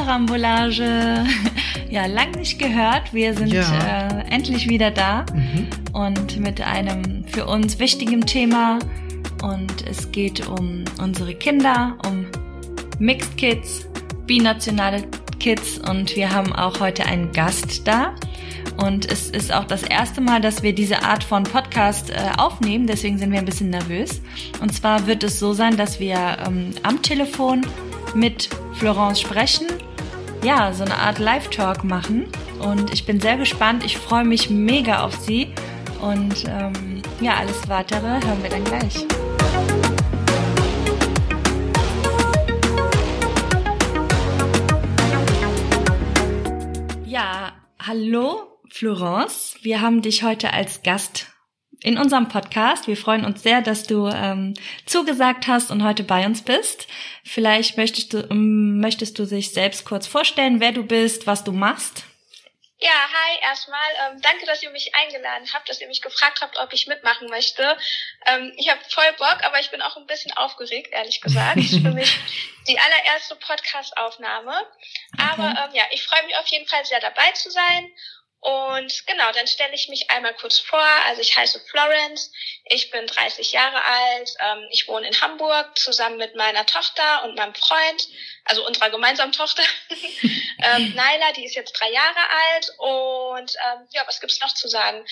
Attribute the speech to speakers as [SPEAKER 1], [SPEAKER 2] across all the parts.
[SPEAKER 1] bei Kulturkarambolage. Ja, lang nicht gehört. Wir sind
[SPEAKER 2] Ja.
[SPEAKER 1] äh, endlich wieder da
[SPEAKER 2] Mhm.
[SPEAKER 1] und mit einem für uns wichtigen Thema. Und es geht um unsere Kinder, um Mixed Kids, binationale Kids und wir haben auch heute einen Gast da. Und es ist auch das erste Mal, dass wir diese Art von Podcast äh, aufnehmen, deswegen sind wir ein bisschen nervös. Und zwar wird es so sein, dass wir ähm, am Telefon mit Florence sprechen, ja, so eine Art Live-Talk machen. Und ich bin sehr gespannt, ich freue mich mega auf sie. Und ähm, ja, alles weitere hören wir dann gleich. Ja, hallo Florence. Wir haben dich heute als Gast in unserem Podcast. Wir freuen uns sehr, dass du ähm, zugesagt hast und heute bei uns bist. Vielleicht möchtest du, ähm, möchtest du dich selbst kurz vorstellen, wer du bist, was du machst.
[SPEAKER 3] Ja, hi, erstmal. Ähm, danke, dass ihr mich eingeladen habt, dass ihr mich gefragt habt, ob ich mitmachen möchte. Ähm, ich habe voll Bock, aber ich bin auch ein bisschen aufgeregt, ehrlich gesagt. Das ist für mich die allererste Podcast-Aufnahme. Aber ähm, ja, ich freue mich auf jeden Fall sehr dabei zu sein. Und genau, dann stelle ich mich einmal kurz vor. Also ich heiße Florence, ich bin 30 Jahre alt, ähm, ich wohne in Hamburg zusammen mit meiner Tochter und meinem Freund, also unserer gemeinsamen Tochter. ähm, Naila, die ist jetzt drei Jahre alt. Und ähm, ja, was gibt's noch zu sagen?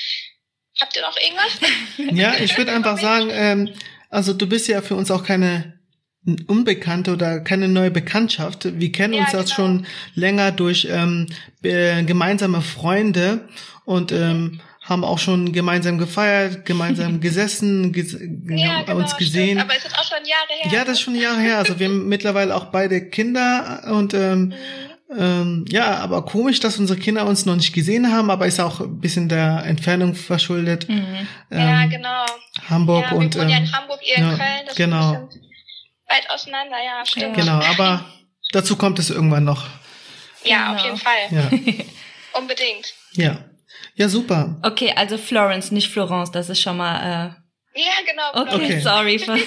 [SPEAKER 3] Habt ihr noch irgendwas?
[SPEAKER 2] Ja, ich würde einfach sagen, ähm, also du bist ja für uns auch keine Unbekannte oder keine neue Bekanntschaft. Wir kennen
[SPEAKER 3] Ja,
[SPEAKER 2] uns das
[SPEAKER 3] genau.
[SPEAKER 2] schon länger durch ähm, äh, gemeinsame Freunde und ähm, haben auch schon gemeinsam gefeiert, gemeinsam gesessen, ges haben uns gesehen.
[SPEAKER 3] Stimmt, aber es ist auch schon Jahre her.
[SPEAKER 2] Ja, das ist schon Jahre her. Also wir haben mittlerweile auch beide Kinder und ähm,
[SPEAKER 3] Mhm.
[SPEAKER 2] ähm, ja, aber komisch, dass unsere Kinder uns noch nicht gesehen haben, aber ist auch ein bisschen der Entfernung verschuldet.
[SPEAKER 1] Mhm.
[SPEAKER 3] Ja,
[SPEAKER 2] Ähm,
[SPEAKER 3] genau.
[SPEAKER 2] Hamburg
[SPEAKER 3] ja, wir
[SPEAKER 2] und
[SPEAKER 3] wohnen ja
[SPEAKER 2] ähm,
[SPEAKER 3] in Hamburg, ihr
[SPEAKER 2] ja,
[SPEAKER 3] in Köln. Das
[SPEAKER 2] genau.
[SPEAKER 3] bisschen weit auseinander, ja, stimmt.
[SPEAKER 2] genau, aber dazu kommt es irgendwann noch.
[SPEAKER 3] Ja,
[SPEAKER 1] Genau.
[SPEAKER 3] auf jeden Fall.
[SPEAKER 2] Ja,
[SPEAKER 3] Unbedingt.
[SPEAKER 2] ja, ja, super.
[SPEAKER 1] Okay, also Florence, nicht Florence, das ist schon mal.
[SPEAKER 3] Ja, genau.
[SPEAKER 1] Okay,
[SPEAKER 2] Okay.
[SPEAKER 1] sorry.
[SPEAKER 3] Schlimm,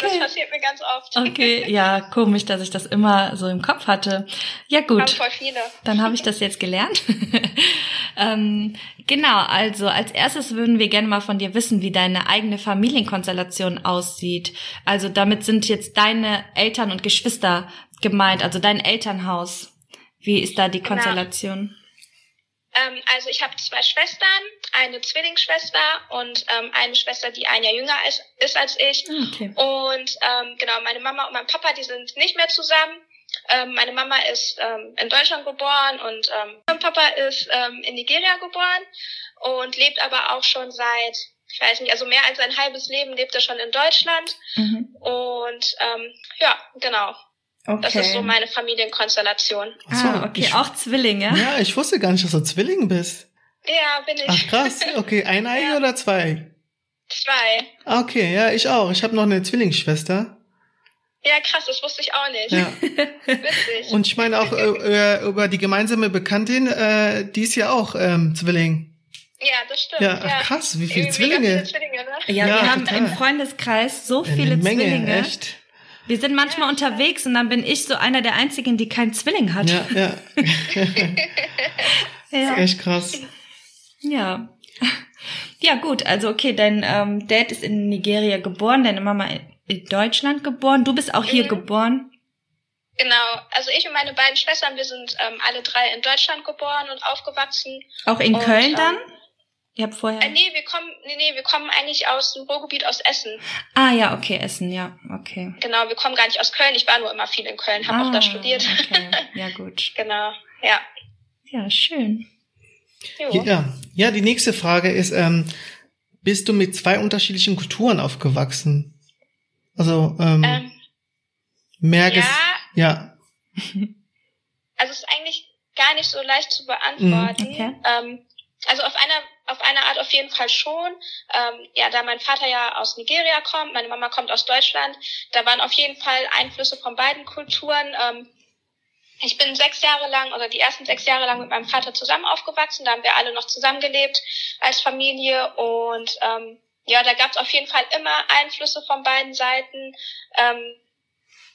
[SPEAKER 3] das
[SPEAKER 1] Okay.
[SPEAKER 3] passiert mir ganz oft.
[SPEAKER 1] okay, ja, komisch, dass ich das immer so im Kopf hatte. Ja,
[SPEAKER 3] Haben
[SPEAKER 1] gut.
[SPEAKER 3] voll viele.
[SPEAKER 1] Dann habe ich das jetzt gelernt. ähm, genau, also als erstes würden wir gerne mal von dir wissen, wie deine eigene Familienkonstellation aussieht. Also damit sind jetzt deine Eltern und Geschwister gemeint, also dein Elternhaus. Wie ist da die
[SPEAKER 3] Genau. Ähm, also ich habe zwei Schwestern, eine Zwillingsschwester und ähm, eine Schwester, die ein Jahr jünger ist, ist als ich.
[SPEAKER 1] Okay.
[SPEAKER 3] Und ähm, genau, meine Mama und mein Papa, die sind nicht mehr zusammen. Ähm, meine Mama ist ähm, in Deutschland geboren und ähm, mein Papa ist ähm, in Nigeria geboren und lebt aber auch schon seit, ich weiß nicht, also mehr als ein halbes Leben lebt er schon in Deutschland.
[SPEAKER 1] Mhm.
[SPEAKER 3] Und ähm, ja, genau,
[SPEAKER 1] okay.
[SPEAKER 3] das ist so meine Familienkonstellation.
[SPEAKER 2] Ach so,
[SPEAKER 1] ah, okay,
[SPEAKER 2] ich,
[SPEAKER 1] auch Zwillinge.
[SPEAKER 2] Ja, ich wusste gar nicht, dass du Zwilling bist.
[SPEAKER 3] Ja, bin ich.
[SPEAKER 2] Ach krass, okay, ein Ei
[SPEAKER 3] Ja.
[SPEAKER 2] oder zwei?
[SPEAKER 3] Zwei.
[SPEAKER 2] Ah, Okay, ja, ich auch. Ich habe noch eine Zwillingsschwester.
[SPEAKER 3] Ja, krass, das wusste ich auch nicht.
[SPEAKER 2] Ja.
[SPEAKER 3] Witzig.
[SPEAKER 2] Und ich meine auch äh, äh, über die gemeinsame Bekanntin, äh, die ist ja auch ähm, Zwilling.
[SPEAKER 3] ja, das stimmt.
[SPEAKER 2] Ja, ach, krass, wie viele
[SPEAKER 3] Irgendwie
[SPEAKER 2] Zwillinge.
[SPEAKER 3] Viele Zwillinge, ne?
[SPEAKER 1] Ja,
[SPEAKER 2] Ja,
[SPEAKER 1] wir haben
[SPEAKER 2] total.
[SPEAKER 1] im Freundeskreis so
[SPEAKER 2] Eine
[SPEAKER 1] viele
[SPEAKER 2] Menge,
[SPEAKER 1] Zwillinge.
[SPEAKER 2] echt.
[SPEAKER 1] Wir sind manchmal
[SPEAKER 3] Ja,
[SPEAKER 1] unterwegs und dann bin ich so einer der einzigen, die keinen Zwilling hat.
[SPEAKER 2] Ja, ja,
[SPEAKER 1] Ja.
[SPEAKER 2] echt krass.
[SPEAKER 1] Ja. Ja, gut, also okay, dein ähm, Dad ist in Nigeria geboren, deine Mama in Deutschland geboren, du bist auch hier
[SPEAKER 3] Mhm.
[SPEAKER 1] geboren.
[SPEAKER 3] Genau, also ich und meine beiden Schwestern, wir sind ähm, alle drei in Deutschland geboren und aufgewachsen.
[SPEAKER 1] Auch in
[SPEAKER 3] Und,
[SPEAKER 1] Köln
[SPEAKER 3] ähm,
[SPEAKER 1] dann? Ihr habt vorher.
[SPEAKER 3] Äh, nee, wir kommen, nee, nee, wir kommen eigentlich aus dem Ruhrgebiet aus Essen.
[SPEAKER 1] Ah ja, okay, Essen, ja, okay.
[SPEAKER 3] Genau, wir kommen gar nicht aus Köln. Ich war nur immer viel in Köln, habe
[SPEAKER 1] ah,
[SPEAKER 3] auch da studiert.
[SPEAKER 1] Okay, ja gut.
[SPEAKER 3] genau, ja.
[SPEAKER 1] Ja, schön.
[SPEAKER 3] Jo.
[SPEAKER 2] Ja, ja, die nächste Frage ist, ähm, bist du mit zwei unterschiedlichen Kulturen aufgewachsen? Also, ähm,
[SPEAKER 3] Ähm,
[SPEAKER 2] mehr
[SPEAKER 3] ja,
[SPEAKER 2] ges- ja,
[SPEAKER 3] also es ist eigentlich gar nicht so leicht zu beantworten.
[SPEAKER 1] Mhm, okay.
[SPEAKER 3] ähm, also auf einer auf eine Art auf jeden Fall schon. Ähm, ja, da mein Vater ja aus Nigeria kommt, meine Mama kommt aus Deutschland, da waren auf jeden Fall Einflüsse von beiden Kulturen. Ähm, ich bin sechs Jahre lang oder die ersten sechs Jahre lang mit meinem Vater zusammen aufgewachsen. Da haben wir alle noch zusammengelebt als Familie und ähm, ja, da gab es auf jeden Fall immer Einflüsse von beiden Seiten. Ähm,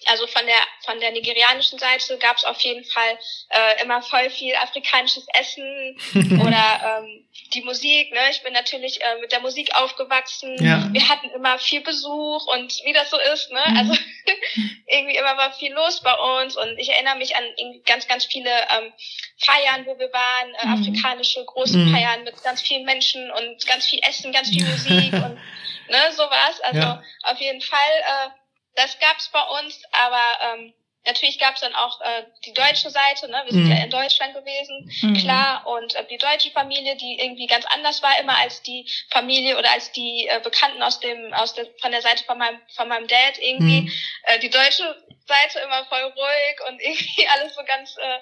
[SPEAKER 3] also von der von der nigerianischen Seite gab es auf jeden Fall äh, immer voll viel afrikanisches Essen oder ähm, die Musik. Ne? Ich bin natürlich äh, mit der Musik aufgewachsen. Ja. Wir hatten immer viel Besuch und wie das so ist. Ne? Mhm. Also irgendwie immer war viel los bei uns und ich erinnere mich an ganz ganz viele ähm, Feiern, wo wir waren, äh, mhm. afrikanische große mhm. Feiern mit ganz vielen Menschen und ganz viel Essen, ganz viel Musik und ne, sowas. Also ja. auf jeden Fall. Äh, das gab's bei uns, aber ähm, natürlich gab's dann auch äh, die deutsche Seite, ne? wir sind mhm. ja in Deutschland gewesen, mhm. klar, und äh, die deutsche Familie, die irgendwie ganz anders war immer als die Familie oder als die äh, Bekannten aus dem aus der von der Seite von meinem von meinem Dad irgendwie. Mhm. Äh, die deutsche Seite immer voll ruhig und irgendwie alles so ganz äh,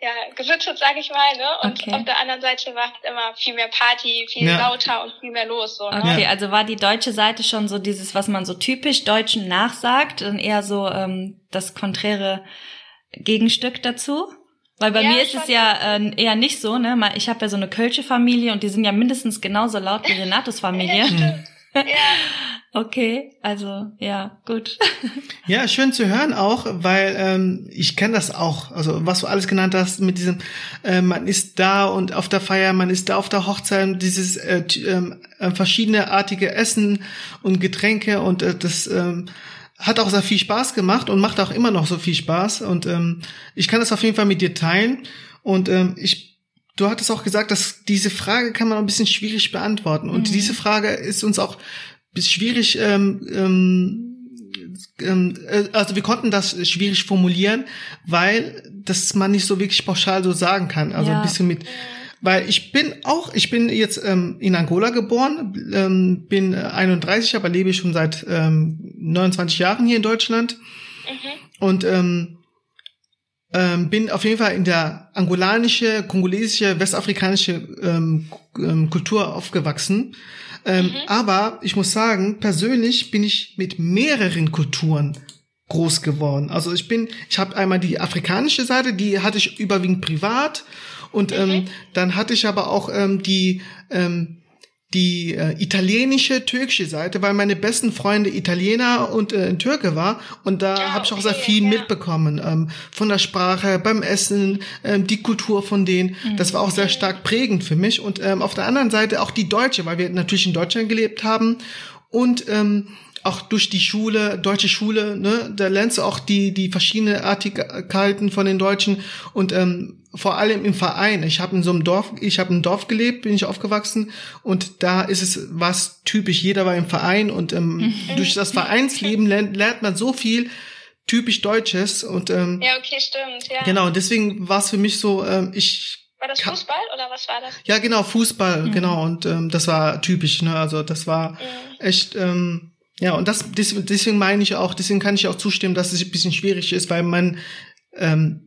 [SPEAKER 3] ja, gesittet, sag ich mal, ne? Und okay. auf der anderen Seite war halt immer viel mehr Party, viel ja. lauter und viel mehr los. So,
[SPEAKER 1] ne? Okay, also war die deutsche Seite schon so dieses, was man so typisch Deutschen nachsagt, und eher so ähm, das konträre Gegenstück dazu? Weil bei ja, mir ist es ja äh, eher nicht so, ne? Ich habe ja so eine Kölsche Familie und die sind ja mindestens genauso laut wie Renatos Familie. Ja, Okay, also ja, gut.
[SPEAKER 2] Ja, schön zu hören auch, weil ähm, ich kenne das auch. Also was du alles genannt hast mit diesem, äh, man ist da und auf der Feier, man ist da auf der Hochzeit, dieses äh, äh, verschiedene artige Essen und Getränke und äh, das ähm, hat auch sehr viel Spaß gemacht und macht auch immer noch so viel Spaß. Und ähm, ich kann das auf jeden Fall mit dir teilen. Und ähm, ich Du hattest auch gesagt, dass diese Frage kann man ein bisschen schwierig beantworten. Und mhm. diese Frage ist uns auch schwierig, ähm, ähm, ähm, äh, also wir konnten das schwierig formulieren, weil das man nicht so wirklich pauschal so sagen kann. Also ja. ein bisschen mit, weil ich bin auch, ich bin jetzt ähm, in Angola geboren, ähm, bin 31, aber lebe schon seit ähm, 29 Jahren hier in Deutschland mhm. und ähm, ähm, bin auf jeden Fall in der angolanische, kongolesische, westafrikanische ähm, ähm Kultur aufgewachsen. Ähm, mhm. Aber ich muss sagen, persönlich bin ich mit mehreren Kulturen groß geworden. Also ich bin, ich habe einmal die afrikanische Seite, die hatte ich überwiegend privat und ähm, mhm. ähm, dann hatte ich aber auch ähm, die ähm, die äh, italienische, türkische Seite, weil meine besten Freunde Italiener und äh, Türke war und da ja, habe ich auch okay, sehr viel ja. mitbekommen ähm, von der Sprache, beim Essen, ähm, die Kultur von denen. Mhm. Das war auch sehr stark prägend für mich und ähm, auf der anderen Seite auch die Deutsche, weil wir natürlich in Deutschland gelebt haben und ähm, auch durch die Schule, deutsche Schule, ne, da lernst du auch die die verschiedenen Artigkeiten von den Deutschen und ähm, vor allem im Verein. Ich habe in so einem Dorf, ich habe im Dorf gelebt, bin ich aufgewachsen und da ist es was typisch. Jeder war im Verein und ähm, mhm. durch das Vereinsleben lernt, lernt man so viel typisch Deutsches und ähm,
[SPEAKER 3] ja okay stimmt ja
[SPEAKER 2] genau deswegen war es für mich so ähm, ich
[SPEAKER 3] war das Fußball oder was war das?
[SPEAKER 2] Ja genau Fußball mhm. genau und ähm, das war typisch ne also das war mhm. echt ähm, ja, und das deswegen meine ich auch, deswegen kann ich auch zustimmen, dass es ein bisschen schwierig ist, weil man ähm,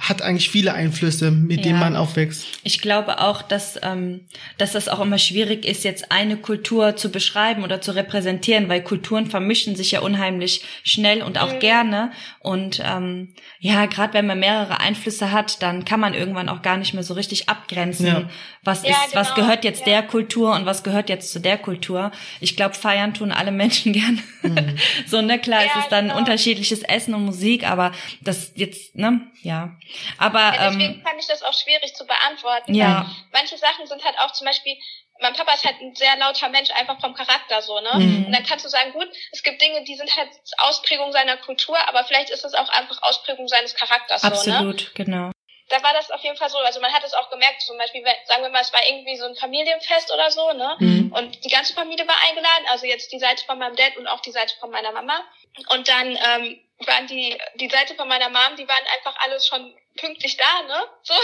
[SPEAKER 2] hat eigentlich viele Einflüsse, mit ja. denen man aufwächst.
[SPEAKER 1] Ich glaube auch, dass, ähm, dass das auch immer schwierig ist, jetzt eine Kultur zu beschreiben oder zu repräsentieren, weil Kulturen vermischen sich ja unheimlich schnell und auch mhm. gerne. Und ähm, ja, gerade wenn man mehrere Einflüsse hat, dann kann man irgendwann auch gar nicht mehr so richtig abgrenzen, ja. was ja, ist, genau. was gehört jetzt der Kultur und was gehört jetzt zu der Kultur. Ich glaube, feiern tun alle Menschen gern. Mhm. so, ne, klar, es ist dann genau. unterschiedliches Essen und Musik, aber das jetzt, ne, ja. Aber
[SPEAKER 3] ja, deswegen ähm, fand ich das auch schwierig zu beantworten. Ja. manche Sachen sind halt auch zum Beispiel, mein Papa ist halt ein sehr lauter Mensch, einfach vom Charakter so, ne? Mhm. Und dann kannst du sagen, gut, es gibt Dinge, die sind halt Ausprägung seiner Kultur, aber vielleicht ist es auch einfach Ausprägung seines Charakters
[SPEAKER 1] Absolut,
[SPEAKER 3] so,
[SPEAKER 1] ne? Absolut, genau.
[SPEAKER 3] Da war das auf jeden Fall so, also man hat es auch gemerkt, zum Beispiel, sagen wir mal, es war irgendwie so ein Familienfest oder so, ne? Mhm. Und die ganze Familie war eingeladen, also jetzt die Seite von meinem Dad und auch die Seite von meiner Mama. Und dann ähm, waren die, die Seite von meiner Mom, die waren einfach alles schon pünktlich da, ne? So.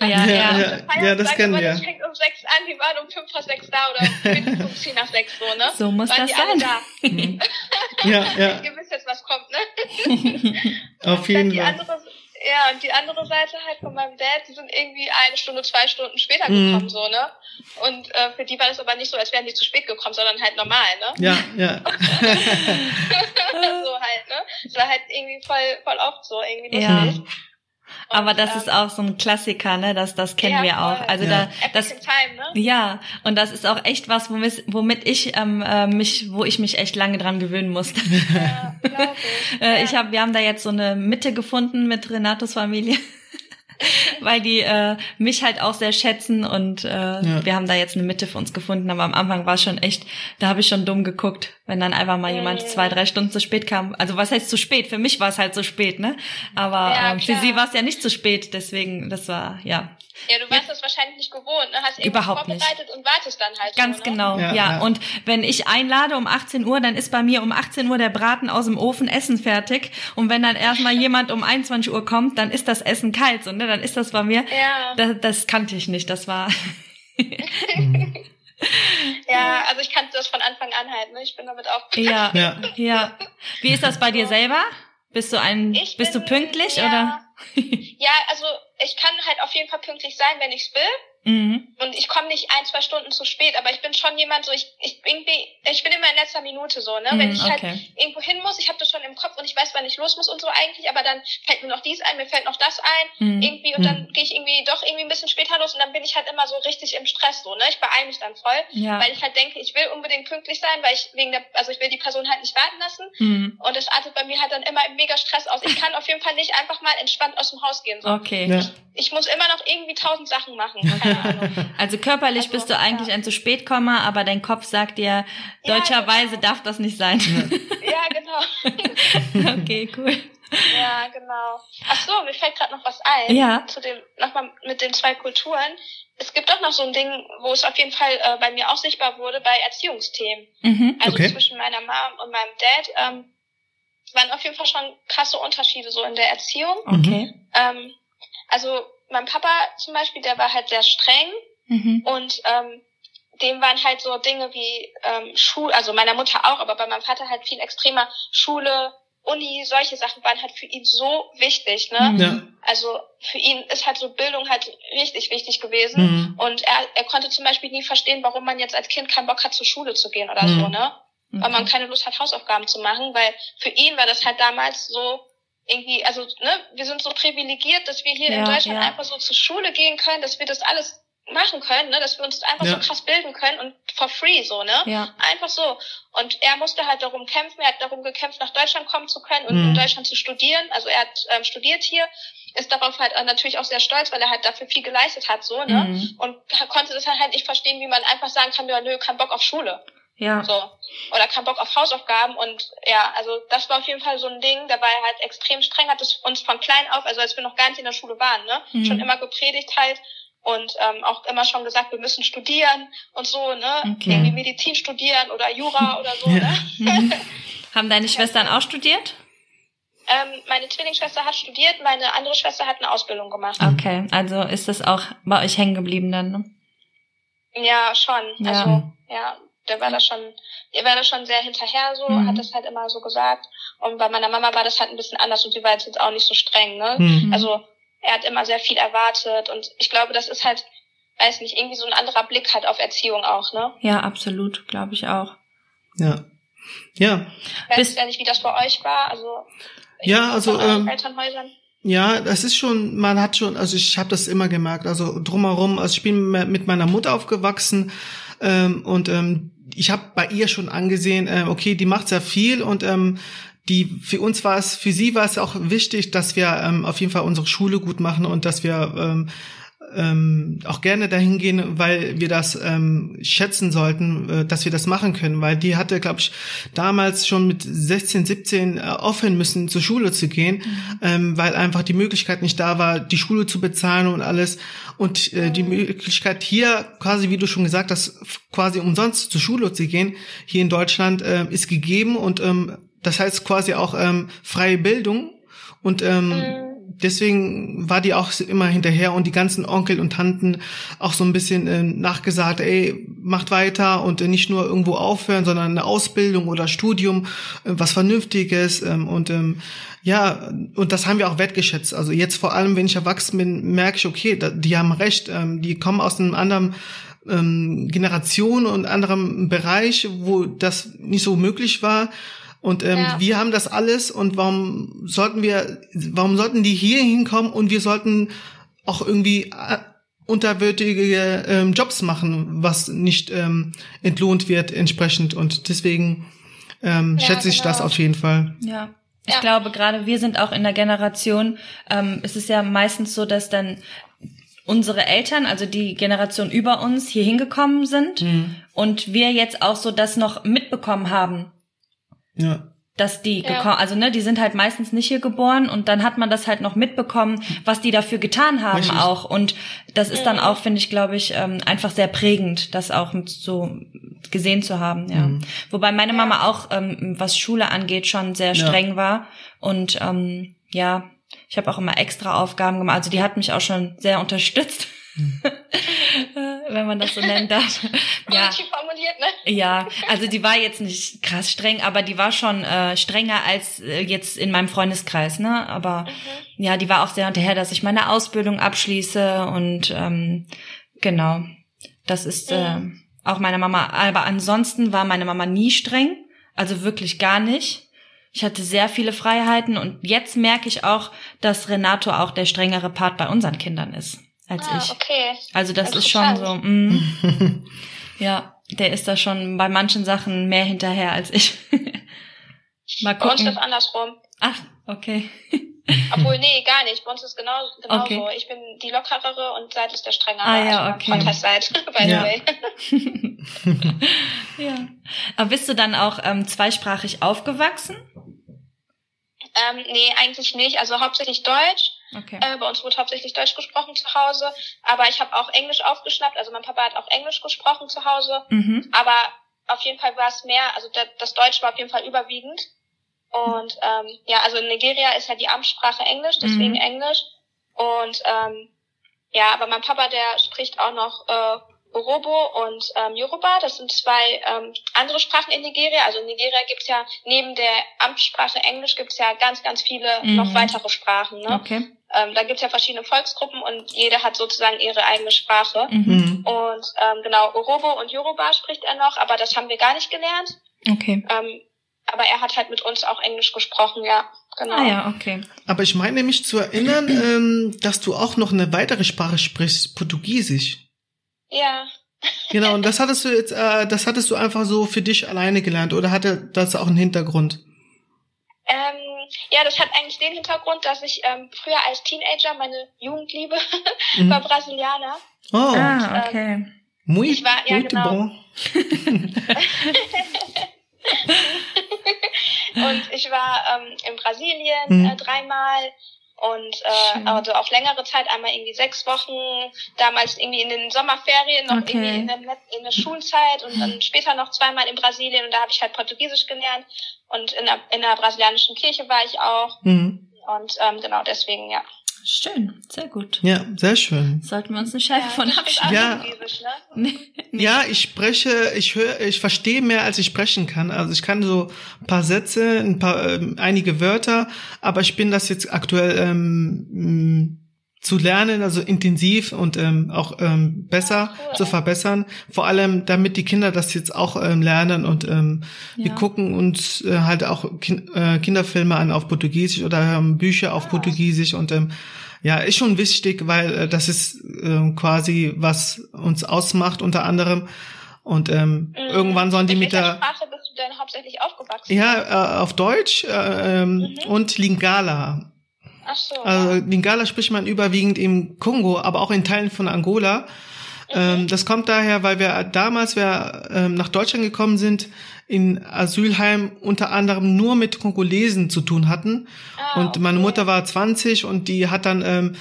[SPEAKER 2] Ja, ja, ja, ja, ja das kennen wir.
[SPEAKER 3] Das fängt um sechs an, die waren um fünf vor sechs da oder um zehn nach sechs so, ne?
[SPEAKER 1] So muss waren das sein. Da.
[SPEAKER 2] Mhm. ja, ja.
[SPEAKER 3] Ihr wisst jetzt, was kommt, ne?
[SPEAKER 2] Auf jeden Fall.
[SPEAKER 3] Ja, und die andere Seite halt von meinem Dad, die sind irgendwie eine Stunde, zwei Stunden später mhm. gekommen, so, ne? Und äh, für die war das aber nicht so, als wären die zu spät gekommen, sondern halt normal, ne?
[SPEAKER 2] Ja, ja.
[SPEAKER 3] so halt, ne? Das war halt irgendwie voll, voll oft so, irgendwie
[SPEAKER 1] lustig. Ja. Aber das ähm, ist auch so ein Klassiker, ne? Das, das kennen ja, wir auch. Also ja. da, das, time, ne? ja, und das ist auch echt was, womit, womit ich ähm, äh, mich, wo ich mich echt lange dran gewöhnen musste. Ja, ich. äh, ich habe, wir haben da jetzt so eine Mitte gefunden mit Renatos Familie. weil die äh, mich halt auch sehr schätzen und äh, ja. wir haben da jetzt eine Mitte für uns gefunden. Aber am Anfang war es schon echt, da habe ich schon dumm geguckt, wenn dann einfach mal jemand zwei, drei Stunden zu spät kam. Also was heißt zu spät? Für mich war es halt zu spät, ne? Aber ja, ähm, für sie war es ja nicht zu spät, deswegen, das war, ja.
[SPEAKER 3] Ja, du warst ja. das wahrscheinlich nicht gewohnt, ne? Hast
[SPEAKER 1] Überhaupt vorbereitet
[SPEAKER 3] nicht. und wartest dann halt.
[SPEAKER 1] Ganz
[SPEAKER 3] so,
[SPEAKER 1] ne? genau, ja, ja. Und wenn ich einlade um 18 Uhr, dann ist bei mir um 18 Uhr der Braten aus dem Ofen Essen fertig. Und wenn dann erstmal jemand um 21 Uhr kommt, dann ist das Essen kalt, so, ne? Dann ist das bei mir. Ja. Das, das kannte ich nicht. Das war.
[SPEAKER 3] ja, also ich kannte das von Anfang an halt, ne? Ich bin damit auch.
[SPEAKER 1] Ja, ja. ja. Wie ist das bei dir selber? Bist du ein, ich bist bin, du pünktlich ja, oder?
[SPEAKER 3] ja, also ich kann halt auf jeden Fall pünktlich sein, wenn ich's will. Mhm. Und ich komme nicht ein, zwei Stunden zu spät, aber ich bin schon jemand so, ich, ich irgendwie, ich bin immer in letzter Minute so, ne? Mhm, Wenn ich halt okay. halt irgendwo hin muss, ich habe Kopf und ich weiß, wann ich los muss und so eigentlich, aber dann fällt mir noch dies ein, mir fällt noch das ein, mhm. irgendwie und dann mhm. gehe ich irgendwie doch irgendwie ein bisschen später los und dann bin ich halt immer so richtig im Stress so, ne? Ich beeile mich dann voll, ja. weil ich halt denke, ich will unbedingt pünktlich sein, weil ich wegen der, also ich will die Person halt nicht warten lassen mhm. und das artet bei mir halt dann immer im mega Stress aus. Ich kann auf jeden Fall nicht einfach mal entspannt aus dem Haus gehen. So.
[SPEAKER 1] Okay. Ja.
[SPEAKER 3] Ich muss immer noch irgendwie tausend Sachen machen.
[SPEAKER 1] also körperlich also, bist du eigentlich ja. ein zu spät aber dein Kopf sagt dir, deutscherweise genau. darf das nicht sein.
[SPEAKER 3] ja, genau.
[SPEAKER 1] okay, cool.
[SPEAKER 3] Ja, genau. Ach so, mir fällt gerade noch was ein.
[SPEAKER 1] Ja.
[SPEAKER 3] Zu dem, nochmal mit den zwei Kulturen. Es gibt doch noch so ein Ding, wo es auf jeden Fall äh, bei mir auch sichtbar wurde, bei Erziehungsthemen. Mhm. Also okay. zwischen meiner Mom und meinem Dad. Ähm, waren auf jeden Fall schon krasse Unterschiede so in der Erziehung.
[SPEAKER 1] Okay.
[SPEAKER 3] Ähm, also mein Papa zum Beispiel, der war halt sehr streng mhm. und ähm, dem waren halt so Dinge wie ähm, Schule, also meiner Mutter auch, aber bei meinem Vater halt viel extremer Schule, Uni, solche Sachen waren halt für ihn so wichtig, ne? Ja. Also für ihn ist halt so Bildung halt richtig wichtig gewesen. Mhm. Und er, er konnte zum Beispiel nie verstehen, warum man jetzt als Kind keinen Bock hat, zur Schule zu gehen oder mhm. so, ne? Weil man keine Lust hat, Hausaufgaben zu machen, weil für ihn war das halt damals so irgendwie, also ne, wir sind so privilegiert, dass wir hier ja, in Deutschland ja. einfach so zur Schule gehen können, dass wir das alles machen können, ne, dass wir uns einfach ja. so krass bilden können und for free so, ne?
[SPEAKER 1] Ja.
[SPEAKER 3] Einfach so. Und er musste halt darum kämpfen, er hat darum gekämpft, nach Deutschland kommen zu können und mhm. in Deutschland zu studieren. Also er hat ähm, studiert hier, ist darauf halt natürlich auch sehr stolz, weil er halt dafür viel geleistet hat, so, ne? Mhm. Und konnte das halt nicht verstehen, wie man einfach sagen kann, ja, nö, kein Bock auf Schule.
[SPEAKER 1] Ja.
[SPEAKER 3] So. Oder kein Bock auf Hausaufgaben und ja, also das war auf jeden Fall so ein Ding, da war er halt extrem streng, hat es uns von klein auf, also als wir noch gar nicht in der Schule waren, ne, mhm. schon immer gepredigt halt und ähm, auch immer schon gesagt, wir müssen studieren und so, ne, okay. irgendwie Medizin studieren oder Jura oder so, ne.
[SPEAKER 1] Mhm. Haben deine Schwestern auch studiert?
[SPEAKER 3] Ähm, meine Zwillingsschwester hat studiert, meine andere Schwester hat eine Ausbildung gemacht.
[SPEAKER 1] Okay, also ist das auch bei euch hängen geblieben dann, ne?
[SPEAKER 3] Ja, schon. Ja. Also, ja, der war da schon, der war da schon sehr hinterher so, mhm. hat das halt immer so gesagt. Und bei meiner Mama war das halt ein bisschen anders und sie war jetzt auch nicht so streng, ne? Mhm. Also er hat immer sehr viel erwartet und ich glaube, das ist halt, weiß nicht, irgendwie so ein anderer Blick halt auf Erziehung auch, ne?
[SPEAKER 1] Ja, absolut, glaube ich auch.
[SPEAKER 2] Ja. Ja.
[SPEAKER 3] Ich weiß ja nicht, wie das bei euch war, also
[SPEAKER 2] ja, also ähm, Elternhäusern. Ja, das ist schon, man hat schon, also ich habe das immer gemerkt, also drumherum, also ich bin mit meiner Mutter aufgewachsen ähm, und ähm, ich habe bei ihr schon angesehen, äh, okay, die macht sehr viel und ähm, die für uns war es, für sie war es auch wichtig, dass wir ähm, auf jeden Fall unsere Schule gut machen und dass wir ähm, ähm, auch gerne dahin gehen, weil wir das ähm, schätzen sollten, äh, dass wir das machen können, weil die hatte, glaube ich, damals schon mit 16, 17 äh, aufhören müssen, zur Schule zu gehen, mhm. ähm, weil einfach die Möglichkeit nicht da war, die Schule zu bezahlen und alles. Und äh, die Möglichkeit hier, quasi wie du schon gesagt hast, quasi umsonst zur Schule zu gehen, hier in Deutschland äh, ist gegeben und ähm, das heißt quasi auch ähm, freie Bildung. Und ähm, mhm. deswegen war die auch immer hinterher und die ganzen Onkel und Tanten auch so ein bisschen äh, nachgesagt, ey, macht weiter und äh, nicht nur irgendwo aufhören, sondern eine Ausbildung oder Studium, äh, was Vernünftiges ähm, und ähm, ja, und das haben wir auch wertgeschätzt. Also jetzt vor allem, wenn ich erwachsen bin, merke ich, okay, da, die haben recht, ähm, die kommen aus einem anderen ähm, Generation und anderem Bereich, wo das nicht so möglich war Und ähm,
[SPEAKER 3] Ja.
[SPEAKER 2] wir haben das alles und warum sollten wir, warum sollten die hier hinkommen und wir sollten auch irgendwie äh, unterwürdige ähm, Jobs machen, was nicht ähm, entlohnt wird entsprechend. Und deswegen ähm,
[SPEAKER 3] Ja,
[SPEAKER 2] schätze ich
[SPEAKER 3] genau.
[SPEAKER 2] das auf jeden Fall.
[SPEAKER 1] Ja. Ich
[SPEAKER 3] Ja.
[SPEAKER 1] glaube, gerade wir sind auch in der Generation, ähm, es ist ja meistens so, dass dann unsere Eltern, also die Generation über uns, hier hingekommen sind und wir jetzt auch so das noch mitbekommen haben,
[SPEAKER 2] Ja.
[SPEAKER 1] dass die
[SPEAKER 3] Ja.
[SPEAKER 1] gekommen, also ne, die sind halt meistens nicht hier geboren und dann hat man das halt noch mitbekommen, was die dafür getan haben
[SPEAKER 2] Richtig.
[SPEAKER 1] auch und das ist dann auch, finde ich, glaube ich, ähm, einfach sehr prägend, das auch so gesehen zu haben, ja.
[SPEAKER 2] Mhm.
[SPEAKER 1] Wobei meine Mama auch, ähm, was Schule angeht, schon sehr
[SPEAKER 2] Ja.
[SPEAKER 1] streng war und ähm, ja, ich habe auch immer extra Aufgaben gemacht, also die hat mich auch schon sehr unterstützt.
[SPEAKER 2] Mhm.
[SPEAKER 1] Wenn man das so nennen darf. ja.
[SPEAKER 3] Formuliert, ne?
[SPEAKER 1] Ja, also die war jetzt nicht krass streng, aber die war schon äh, strenger als äh, jetzt in meinem Freundeskreis, ne? Aber ja, die war auch sehr hinterher, dass ich meine Ausbildung abschließe und ähm, genau, das ist äh, auch meine Mama. Aber ansonsten war meine Mama nie streng, also wirklich gar nicht. Ich hatte sehr viele Freiheiten und jetzt merke ich auch, dass Renato auch der strengere Part bei unseren Kindern ist als
[SPEAKER 3] Ah,
[SPEAKER 1] ich.
[SPEAKER 3] okay.
[SPEAKER 1] Also das ist schon so, mm, ja, der ist da schon bei manchen Sachen mehr hinterher als ich. Mal
[SPEAKER 3] Bei uns ist
[SPEAKER 1] gucken.
[SPEAKER 3] das andersrum.
[SPEAKER 1] Ach, okay.
[SPEAKER 3] Obwohl, nee, gar nicht. Bei uns ist genau genauso.
[SPEAKER 1] Okay.
[SPEAKER 3] Ich bin die lockerere und Seid ist der strengere.
[SPEAKER 1] Ah, ja,
[SPEAKER 3] also
[SPEAKER 1] okay.
[SPEAKER 3] Contest Seid, by the
[SPEAKER 2] Ja.
[SPEAKER 3] way.
[SPEAKER 1] Ja. Aber bist du dann auch ähm, zweisprachig aufgewachsen?
[SPEAKER 3] Ähm, nee, eigentlich nicht. Also hauptsächlich Deutsch.
[SPEAKER 1] Okay.
[SPEAKER 3] Äh, bei uns wurde hauptsächlich Deutsch gesprochen zu Hause. Aber ich habe auch Englisch aufgeschnappt. Also mein Papa hat auch Englisch gesprochen zu Hause.
[SPEAKER 1] Mhm.
[SPEAKER 3] Aber auf jeden Fall war es mehr, also da- das Deutsch war auf jeden Fall überwiegend. Und ähm, ja, also in Nigeria ist halt die Amtssprache Englisch, deswegen
[SPEAKER 1] Mhm.
[SPEAKER 3] Englisch. Und ähm, ja, aber mein Papa, der spricht auch noch äh, Orobo und ähm, Yoruba. Das sind zwei ähm, andere Sprachen in Nigeria. Also in Nigeria gibt's ja neben der Amtssprache Englisch gibt's ja ganz, ganz viele
[SPEAKER 1] Mhm.
[SPEAKER 3] noch weitere Sprachen. Ne?
[SPEAKER 1] Okay.
[SPEAKER 3] Ähm, da gibt's ja verschiedene Volksgruppen und jede hat sozusagen ihre eigene Sprache.
[SPEAKER 1] Mhm.
[SPEAKER 2] Mhm.
[SPEAKER 3] Und ähm, genau, Orobo und Yoruba spricht er noch, aber das haben wir gar nicht gelernt.
[SPEAKER 1] Okay.
[SPEAKER 3] Ähm, aber er hat halt mit uns auch Englisch gesprochen, ja, genau.
[SPEAKER 1] Ah ja, okay.
[SPEAKER 2] Aber ich meine mich zu erinnern, ähm, dass du auch noch eine weitere Sprache sprichst, Portugiesisch.
[SPEAKER 3] Ja.
[SPEAKER 2] Genau, und das hattest du jetzt, äh, das hattest du einfach so für dich alleine gelernt oder hatte das auch einen Hintergrund?
[SPEAKER 3] Ähm, ja, das hat eigentlich den Hintergrund, dass ich ähm, früher als Teenager meine Jugendliebe
[SPEAKER 2] Mhm.
[SPEAKER 3] war Brasilianer.
[SPEAKER 2] Oh,
[SPEAKER 1] Ah, okay.
[SPEAKER 2] muito,
[SPEAKER 3] ich war- ja,
[SPEAKER 2] muito
[SPEAKER 3] genau.
[SPEAKER 2] bom.
[SPEAKER 3] Und ich war ähm, in Brasilien
[SPEAKER 2] Mhm.
[SPEAKER 3] äh, dreimal und äh,
[SPEAKER 1] Schön.
[SPEAKER 3] also auch längere Zeit, einmal irgendwie sechs Wochen, damals irgendwie in den Sommerferien, noch
[SPEAKER 1] Okay.
[SPEAKER 3] irgendwie in der, in der Schulzeit und dann später noch zweimal in Brasilien und da habe ich halt Portugiesisch gelernt und in der, in der brasilianischen Kirche war ich auch
[SPEAKER 2] Mhm.
[SPEAKER 3] und ähm, genau deswegen, ja.
[SPEAKER 1] Schön, sehr gut.
[SPEAKER 2] Ja, sehr schön.
[SPEAKER 1] Sollten wir uns eine Scheibe von
[SPEAKER 3] sprichst auch
[SPEAKER 1] abschneiden.
[SPEAKER 2] Ja.
[SPEAKER 3] Ne?
[SPEAKER 1] Nee.
[SPEAKER 2] Ja, ich spreche, ich höre, ich verstehe mehr, als ich sprechen kann. Also ich kann so ein paar Sätze, ein paar, ähm, einige Wörter, aber ich bin das jetzt aktuell ähm, zu lernen, also intensiv und ähm, auch ähm, besser
[SPEAKER 3] cool.
[SPEAKER 2] zu verbessern. Vor allem, damit die Kinder das jetzt auch ähm, lernen und ähm, wir
[SPEAKER 1] Ja.
[SPEAKER 2] gucken uns äh, halt auch kin äh, Kinderfilme an auf Portugiesisch oder ähm, Bücher auf
[SPEAKER 3] Ah.
[SPEAKER 2] Portugiesisch und ähm, ja, ist schon wichtig, weil äh, das ist ähm, quasi, was uns ausmacht unter anderem. Und ähm,
[SPEAKER 3] Mhm.
[SPEAKER 2] irgendwann sollen die
[SPEAKER 3] In
[SPEAKER 2] mit
[SPEAKER 3] welcher
[SPEAKER 2] der
[SPEAKER 3] Sprache bist du denn hauptsächlich aufgewachsen?
[SPEAKER 2] ja äh, auf Deutsch äh, ähm,
[SPEAKER 3] Mhm.
[SPEAKER 2] und Lingala.
[SPEAKER 3] Ach so.
[SPEAKER 2] Also
[SPEAKER 3] ja.
[SPEAKER 2] Lingala spricht man überwiegend im Kongo, aber auch in Teilen von Angola. Ähm, das kommt daher, weil wir damals, wir ähm, nach Deutschland gekommen sind, in Asylheim unter anderem nur mit Kongolesen zu tun hatten.
[SPEAKER 3] Ah,
[SPEAKER 2] und meine
[SPEAKER 3] okay.
[SPEAKER 2] Mutter war 20 und die hat dann ähm,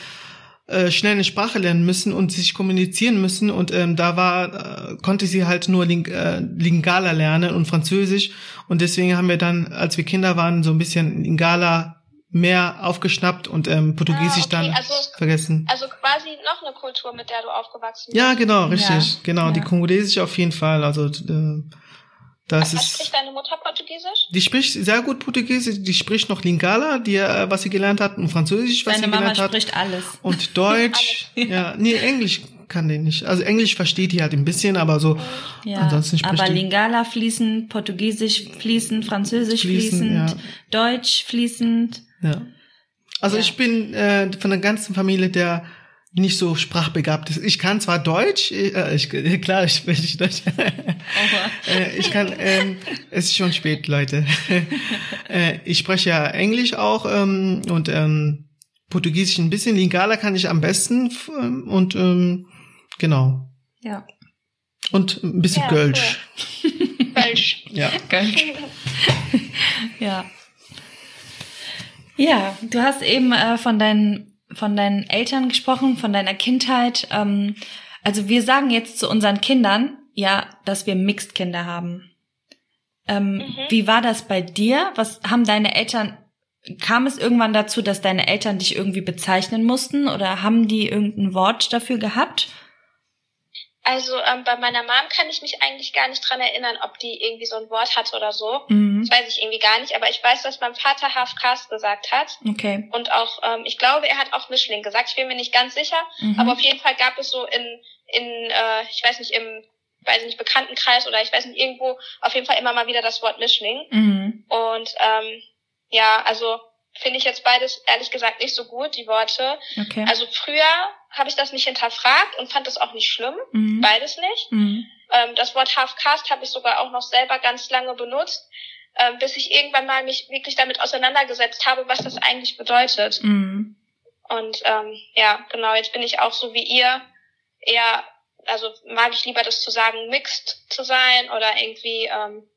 [SPEAKER 2] äh, schnell eine Sprache lernen müssen und sich kommunizieren müssen. Und ähm, da war, äh, konnte sie halt nur Ling äh, Lingala lernen und Französisch. Und deswegen haben wir dann, als wir Kinder waren, so ein bisschen Lingala mehr aufgeschnappt und ähm, Portugiesisch
[SPEAKER 3] Ah, okay.
[SPEAKER 2] dann
[SPEAKER 3] Also-
[SPEAKER 2] vergessen.
[SPEAKER 3] Also quasi noch eine Kultur, mit der du aufgewachsen bist.
[SPEAKER 2] Ja, genau, richtig.
[SPEAKER 1] Ja,
[SPEAKER 2] Genau, die
[SPEAKER 1] ja.
[SPEAKER 2] Kongolesisch auf jeden Fall. Also äh, das
[SPEAKER 3] Was
[SPEAKER 2] ist.
[SPEAKER 3] spricht deine Mutter Portugiesisch?
[SPEAKER 2] Die spricht sehr gut Portugiesisch, die spricht noch Lingala, die, äh, was sie gelernt hat, und Französisch, was
[SPEAKER 1] Deine
[SPEAKER 2] sie
[SPEAKER 1] Mama
[SPEAKER 2] gelernt hat.
[SPEAKER 1] spricht alles.
[SPEAKER 2] Und Deutsch, ja, nee, Englisch kann den nicht. Also Englisch versteht die halt ein bisschen, aber so
[SPEAKER 1] Ja,
[SPEAKER 2] ansonsten spricht
[SPEAKER 1] aber Lingala fließend, Portugiesisch fließend, Französisch
[SPEAKER 2] Fließend,
[SPEAKER 1] fließend,
[SPEAKER 2] ja.
[SPEAKER 1] Deutsch fließend.
[SPEAKER 2] Ja. Also
[SPEAKER 1] Ja.
[SPEAKER 2] ich bin äh, von der ganzen Familie der nicht so sprachbegabt ist. Ich kann zwar Deutsch, äh, ich, klar, ich spreche Deutsch. äh, ich kann, ähm, es ist schon spät, Leute. äh, ich spreche ja Englisch auch ähm, und ähm, Portugiesisch ein bisschen. Lingala kann ich am besten ähm, und ähm, genau.
[SPEAKER 1] Ja.
[SPEAKER 2] Und ein bisschen
[SPEAKER 3] Ja,
[SPEAKER 2] Kölsch.
[SPEAKER 3] Falsch.
[SPEAKER 2] Ja.
[SPEAKER 1] Kölsch. ja. Ja, du hast eben äh, von deinen von deinen Eltern gesprochen, von deiner Kindheit. Ähm, also wir sagen jetzt zu unseren Kindern, ja, dass wir Mixed-Kinder haben. Ähm,
[SPEAKER 3] Mhm.
[SPEAKER 1] Wie war das bei dir? Was haben deine Eltern? Kam es irgendwann dazu, dass deine Eltern dich irgendwie bezeichnen mussten oder haben die irgendein Wort dafür gehabt?
[SPEAKER 3] Also ähm, bei meiner Mom kann ich mich eigentlich gar nicht dran erinnern, ob die irgendwie so ein Wort hat oder so.
[SPEAKER 1] Mhm.
[SPEAKER 3] Das weiß ich irgendwie gar nicht, aber ich weiß, dass mein Vater Half Cast gesagt hat.
[SPEAKER 1] Okay.
[SPEAKER 3] Und auch, ähm, ich glaube, er hat auch Mischling gesagt. Ich bin mir nicht ganz sicher.
[SPEAKER 1] Mhm.
[SPEAKER 3] Aber auf jeden Fall gab es so in, in äh, ich weiß nicht, im, weiß nicht, Bekanntenkreis oder ich weiß nicht, irgendwo auf jeden Fall immer mal wieder das Wort Mischling.
[SPEAKER 1] Mhm.
[SPEAKER 3] Und ähm, ja, also finde ich jetzt beides ehrlich gesagt nicht so gut, die Worte.
[SPEAKER 1] Okay.
[SPEAKER 3] Also früher habe ich das nicht hinterfragt und fand das auch nicht schlimm.
[SPEAKER 1] mhm.
[SPEAKER 3] Beides nicht.
[SPEAKER 1] Mhm.
[SPEAKER 3] Ähm, das Wort Half-Cast habe ich sogar auch noch selber ganz lange benutzt, ähm, bis ich irgendwann mal mich wirklich damit auseinandergesetzt habe, was das eigentlich bedeutet.
[SPEAKER 1] Mhm.
[SPEAKER 3] Und ähm, ja, genau, jetzt bin ich auch so wie ihr eher, also mag ich lieber das zu sagen, mixed zu sein oder irgendwie, ähm,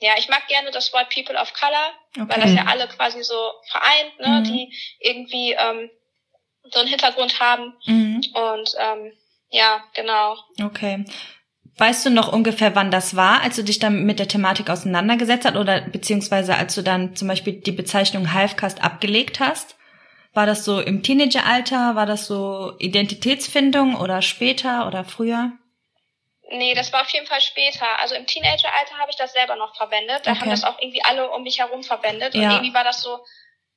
[SPEAKER 3] ja, ich mag gerne das Wort People of Color, weil das
[SPEAKER 1] Okay.
[SPEAKER 3] ja alle quasi so vereint, ne,
[SPEAKER 1] Mhm.
[SPEAKER 3] die irgendwie ähm, so einen Hintergrund haben.
[SPEAKER 1] Mhm.
[SPEAKER 3] Und ähm, ja, genau.
[SPEAKER 1] Okay. Weißt du noch ungefähr, wann das war, als du dich dann mit der Thematik auseinandergesetzt hast oder beziehungsweise als du dann zum Beispiel die Bezeichnung Halfcast abgelegt hast? War das so im Teenageralter? War das so Identitätsfindung oder später oder früher?
[SPEAKER 3] Nee, das war auf jeden Fall später. Also im Teenageralter habe ich das selber noch verwendet. Da
[SPEAKER 1] Okay.
[SPEAKER 3] haben das auch irgendwie alle um mich herum verwendet. Und
[SPEAKER 1] Ja.
[SPEAKER 3] irgendwie war das so,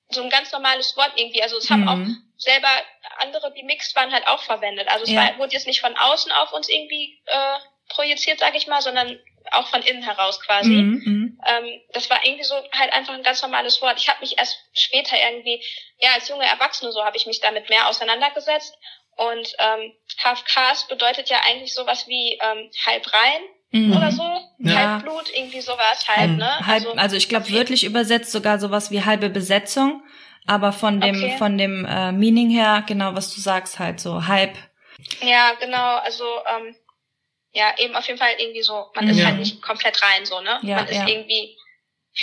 [SPEAKER 3] so ein ganz normales Wort irgendwie. Also es haben auch
[SPEAKER 1] Mhm.
[SPEAKER 3] selber andere, die mixed waren, halt auch verwendet. Also es
[SPEAKER 1] Ja.
[SPEAKER 3] war, wurde jetzt nicht von außen auf uns irgendwie äh, projiziert, sage ich mal, sondern auch von innen heraus quasi.
[SPEAKER 1] Mhm. Mhm.
[SPEAKER 3] Ähm, das war irgendwie so halt einfach ein ganz normales Wort. Ich habe mich erst später irgendwie, ja, als junge Erwachsene so habe ich mich damit mehr auseinandergesetzt. Und ähm, Half Caste bedeutet ja eigentlich sowas wie ähm, halb rein
[SPEAKER 1] Mhm.
[SPEAKER 3] oder so,
[SPEAKER 1] Ja.
[SPEAKER 3] halb Blut, irgendwie sowas halt, ne?
[SPEAKER 1] Halb, also ich glaube wörtlich übersetzt sogar sowas wie halbe Besetzung, aber von dem
[SPEAKER 3] Okay.
[SPEAKER 1] von dem äh, Meaning her genau was du sagst halt so halb.
[SPEAKER 3] Ja, genau, also ähm, ja, eben auf jeden Fall irgendwie so, man
[SPEAKER 1] Mhm.
[SPEAKER 3] ist
[SPEAKER 2] Ja.
[SPEAKER 3] halt nicht komplett rein so, ne?
[SPEAKER 1] Ja,
[SPEAKER 3] man ist
[SPEAKER 1] ja.
[SPEAKER 3] irgendwie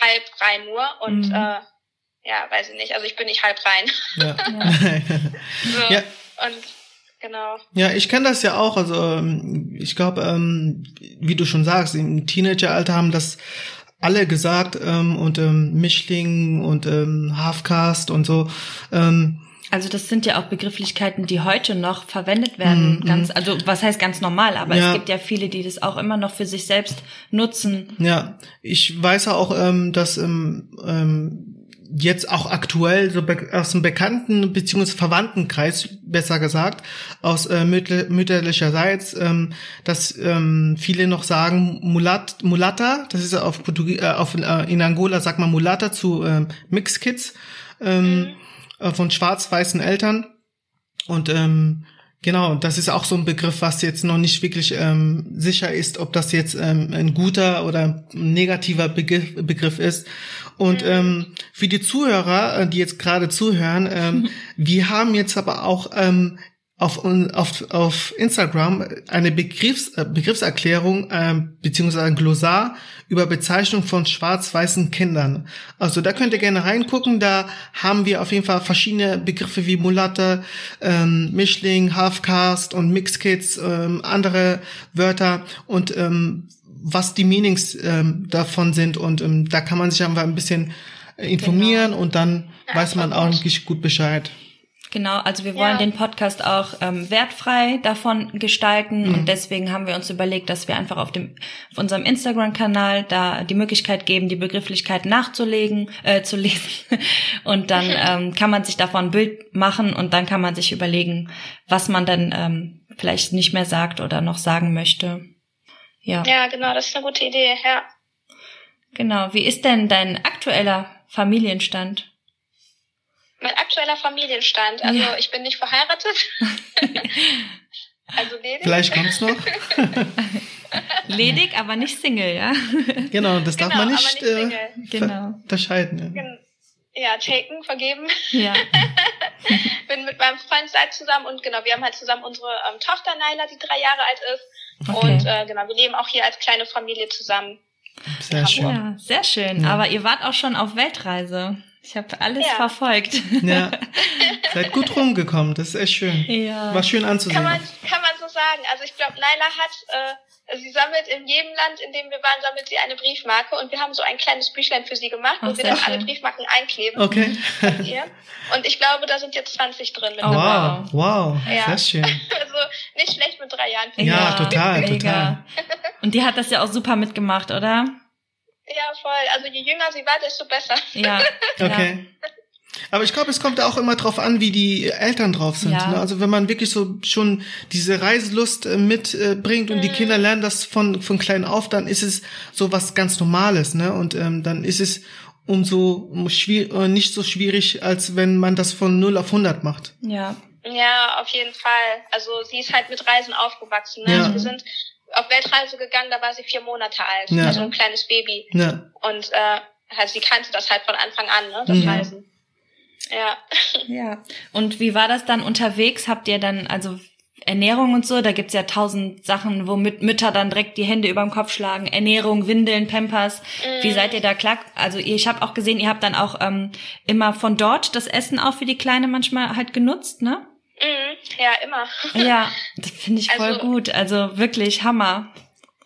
[SPEAKER 3] halb rein nur und
[SPEAKER 1] Mhm.
[SPEAKER 3] äh, ja, weiß ich nicht, also ich bin nicht halb rein.
[SPEAKER 2] Ja.
[SPEAKER 3] so,
[SPEAKER 2] Ja.
[SPEAKER 3] Und genau.
[SPEAKER 2] Ja, ich kenne das ja auch. Also ähm, ich glaube, ähm, wie du schon sagst, im Teenageralter haben das alle gesagt ähm, und ähm, Mischling und ähm, Halfcast und so. Ähm,
[SPEAKER 1] Also das sind ja auch Begrifflichkeiten, die heute noch verwendet werden.
[SPEAKER 2] Mhm,
[SPEAKER 1] Ganz, also was heißt ganz normal, aber
[SPEAKER 2] Ja.
[SPEAKER 1] es gibt ja viele, die das auch immer noch für sich selbst nutzen.
[SPEAKER 2] ja, ich weiß ja auch, ähm, dass ähm, ähm, jetzt auch aktuell so aus dem Bekannten- bzw. Verwandtenkreis, besser gesagt, aus äh, mütter mütterlicherseits, ähm, dass ähm, viele noch sagen Mulat, Mulatta, das ist auf, Portugie äh, auf äh, in Angola sagt man Mulatta zu ähm, Mixed Kids ähm, äh, von schwarz-weißen Eltern und ähm, Genau, das ist auch so ein Begriff, was jetzt noch nicht wirklich ähm, sicher ist, ob das jetzt ähm, ein guter oder ein negativer Begriff, Begriff ist. Und ähm, für die Zuhörer, äh, die jetzt gerade zuhören, ähm, wir haben jetzt aber auch ähm, auf, auf, auf Instagram eine Begriffs, äh, Begriffserklärung ähm, beziehungsweise ein Glossar über Bezeichnung von schwarz-weißen Kindern. Also da könnt ihr gerne reingucken. Da haben wir auf jeden Fall verschiedene Begriffe wie Mulatte, ähm, Mischling, Halfcast und Mixed Kids, ähm, andere Wörter und ähm, was die Meanings ähm, davon sind. Und ähm, da kann man sich einfach ein bisschen äh, informieren und dann
[SPEAKER 3] Ja,
[SPEAKER 2] weiß man auch nicht gut Bescheid.
[SPEAKER 1] Genau, also wir wollen
[SPEAKER 3] Ja.
[SPEAKER 1] den Podcast auch ähm, wertfrei davon gestalten
[SPEAKER 2] Mhm.
[SPEAKER 1] und deswegen haben wir uns überlegt, dass wir einfach auf dem auf unserem Instagram-Kanal da die Möglichkeit geben, die Begrifflichkeit nachzulegen, äh, zu lesen und dann ähm, kann man sich davon ein Bild machen und dann kann man sich überlegen, was man dann ähm, vielleicht nicht mehr sagt oder noch sagen möchte. Ja.
[SPEAKER 3] Ja, genau, das ist eine gute Idee, ja.
[SPEAKER 1] Genau. Wie ist denn dein aktueller Familienstand?
[SPEAKER 3] Mein aktueller Familienstand. Also
[SPEAKER 1] Ja.
[SPEAKER 3] ich bin nicht verheiratet. also ledig.
[SPEAKER 2] Vielleicht kommt's noch.
[SPEAKER 1] Ledig, aber nicht Single, ja?
[SPEAKER 2] genau, das darf
[SPEAKER 3] Genau,
[SPEAKER 2] man
[SPEAKER 3] aber
[SPEAKER 2] nicht,
[SPEAKER 3] nicht
[SPEAKER 2] äh.
[SPEAKER 1] Genau.
[SPEAKER 2] unterscheiden. Ja.
[SPEAKER 3] Ja, taken, vergeben.
[SPEAKER 1] Ja.
[SPEAKER 3] bin mit meinem Freund seit zusammen und genau, wir haben halt zusammen unsere ähm, Tochter Naila, die drei Jahre alt ist.
[SPEAKER 1] Okay.
[SPEAKER 3] Und äh, genau, wir leben auch hier als kleine Familie zusammen.
[SPEAKER 2] Sehr schön.
[SPEAKER 1] Ja, sehr schön.
[SPEAKER 2] Ja.
[SPEAKER 1] Aber ihr wart auch schon auf Weltreise. Ich habe alles
[SPEAKER 3] Ja.
[SPEAKER 1] verfolgt.
[SPEAKER 2] Ja. Seid gut rumgekommen, das ist echt schön.
[SPEAKER 1] Ja.
[SPEAKER 2] War schön
[SPEAKER 3] Kann
[SPEAKER 2] anzusehen.
[SPEAKER 3] man, kann man so sagen. Also ich glaube, Naila hat, äh, sie sammelt in jedem Land, in dem wir waren, sammelt sie eine Briefmarke und wir haben so ein kleines Büchlein für sie gemacht, wo
[SPEAKER 1] Ach,
[SPEAKER 3] wir dann alle
[SPEAKER 1] schön.
[SPEAKER 3] Briefmarken einkleben.
[SPEAKER 2] Okay.
[SPEAKER 3] Und ich glaube, da sind jetzt 20 drin
[SPEAKER 1] Oh.
[SPEAKER 2] Wow, wow,
[SPEAKER 3] Ja.
[SPEAKER 2] sehr schön.
[SPEAKER 3] Also nicht schlecht mit drei Jahren.
[SPEAKER 2] Ja, total,
[SPEAKER 1] mega.
[SPEAKER 2] total.
[SPEAKER 1] Und die hat das ja auch super mitgemacht, oder?
[SPEAKER 3] Ja, voll. Also je jünger sie war, desto besser.
[SPEAKER 1] Ja.
[SPEAKER 2] Okay. Aber ich glaube, es kommt auch immer drauf an, wie die Eltern drauf sind.
[SPEAKER 1] Ja.
[SPEAKER 2] Ne? Also wenn man wirklich so schon diese Reiselust äh, mitbringt und die
[SPEAKER 3] Mhm.
[SPEAKER 2] Kinder lernen das von, von klein auf, dann ist es so was ganz Normales. Ne? Und ähm, dann ist es umso schwier äh, nicht so schwierig, als wenn man das von 0 auf 100 macht.
[SPEAKER 1] Ja.
[SPEAKER 3] Ja, auf jeden Fall. Also sie ist halt mit Reisen aufgewachsen. Ne?
[SPEAKER 2] Ja.
[SPEAKER 3] Also wir sind auf Weltreise gegangen, da war sie vier Monate alt,
[SPEAKER 2] Ja.
[SPEAKER 3] also ein kleines Baby.
[SPEAKER 2] Ne?
[SPEAKER 3] Und äh, halt, sie kannte das halt von Anfang an, ne? das
[SPEAKER 2] Mhm.
[SPEAKER 3] Reisen. Ja.
[SPEAKER 1] Ja. Und wie war das dann unterwegs? Habt ihr dann, also Ernährung und so, da gibt's ja tausend Sachen, womit Mütter dann direkt die Hände über dem Kopf schlagen. Ernährung, Windeln, Pampers. Wie seid ihr da klar? Also ihr- ich habe auch gesehen, ihr habt dann auch ähm, immer von dort das Essen auch für die Kleine manchmal halt genutzt, ne?
[SPEAKER 3] Mhm. Ja, immer.
[SPEAKER 1] Ja, das finde ich voll
[SPEAKER 3] Also-
[SPEAKER 1] gut. Also wirklich Hammer.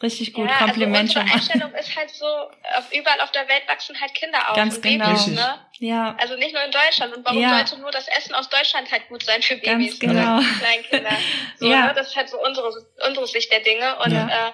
[SPEAKER 1] Richtig gut.
[SPEAKER 3] ja,
[SPEAKER 1] Kompliment
[SPEAKER 3] also
[SPEAKER 1] schon
[SPEAKER 3] unsere
[SPEAKER 1] mal.
[SPEAKER 3] Einstellung ist halt so, auf, überall auf der Welt wachsen halt Kinder auf.
[SPEAKER 1] Ganz genau.
[SPEAKER 3] Babys, ne?
[SPEAKER 1] Ja,
[SPEAKER 3] Also nicht nur in Deutschland. Und warum
[SPEAKER 1] Ja.
[SPEAKER 3] sollte nur das Essen aus Deutschland halt gut sein für
[SPEAKER 1] Ganz
[SPEAKER 3] Babys
[SPEAKER 1] genau.
[SPEAKER 3] oder Kleinkinder? So,
[SPEAKER 1] Ja.
[SPEAKER 3] ne? Das ist halt so unsere, unsere Sicht der Dinge. Und
[SPEAKER 1] Ja.
[SPEAKER 3] äh,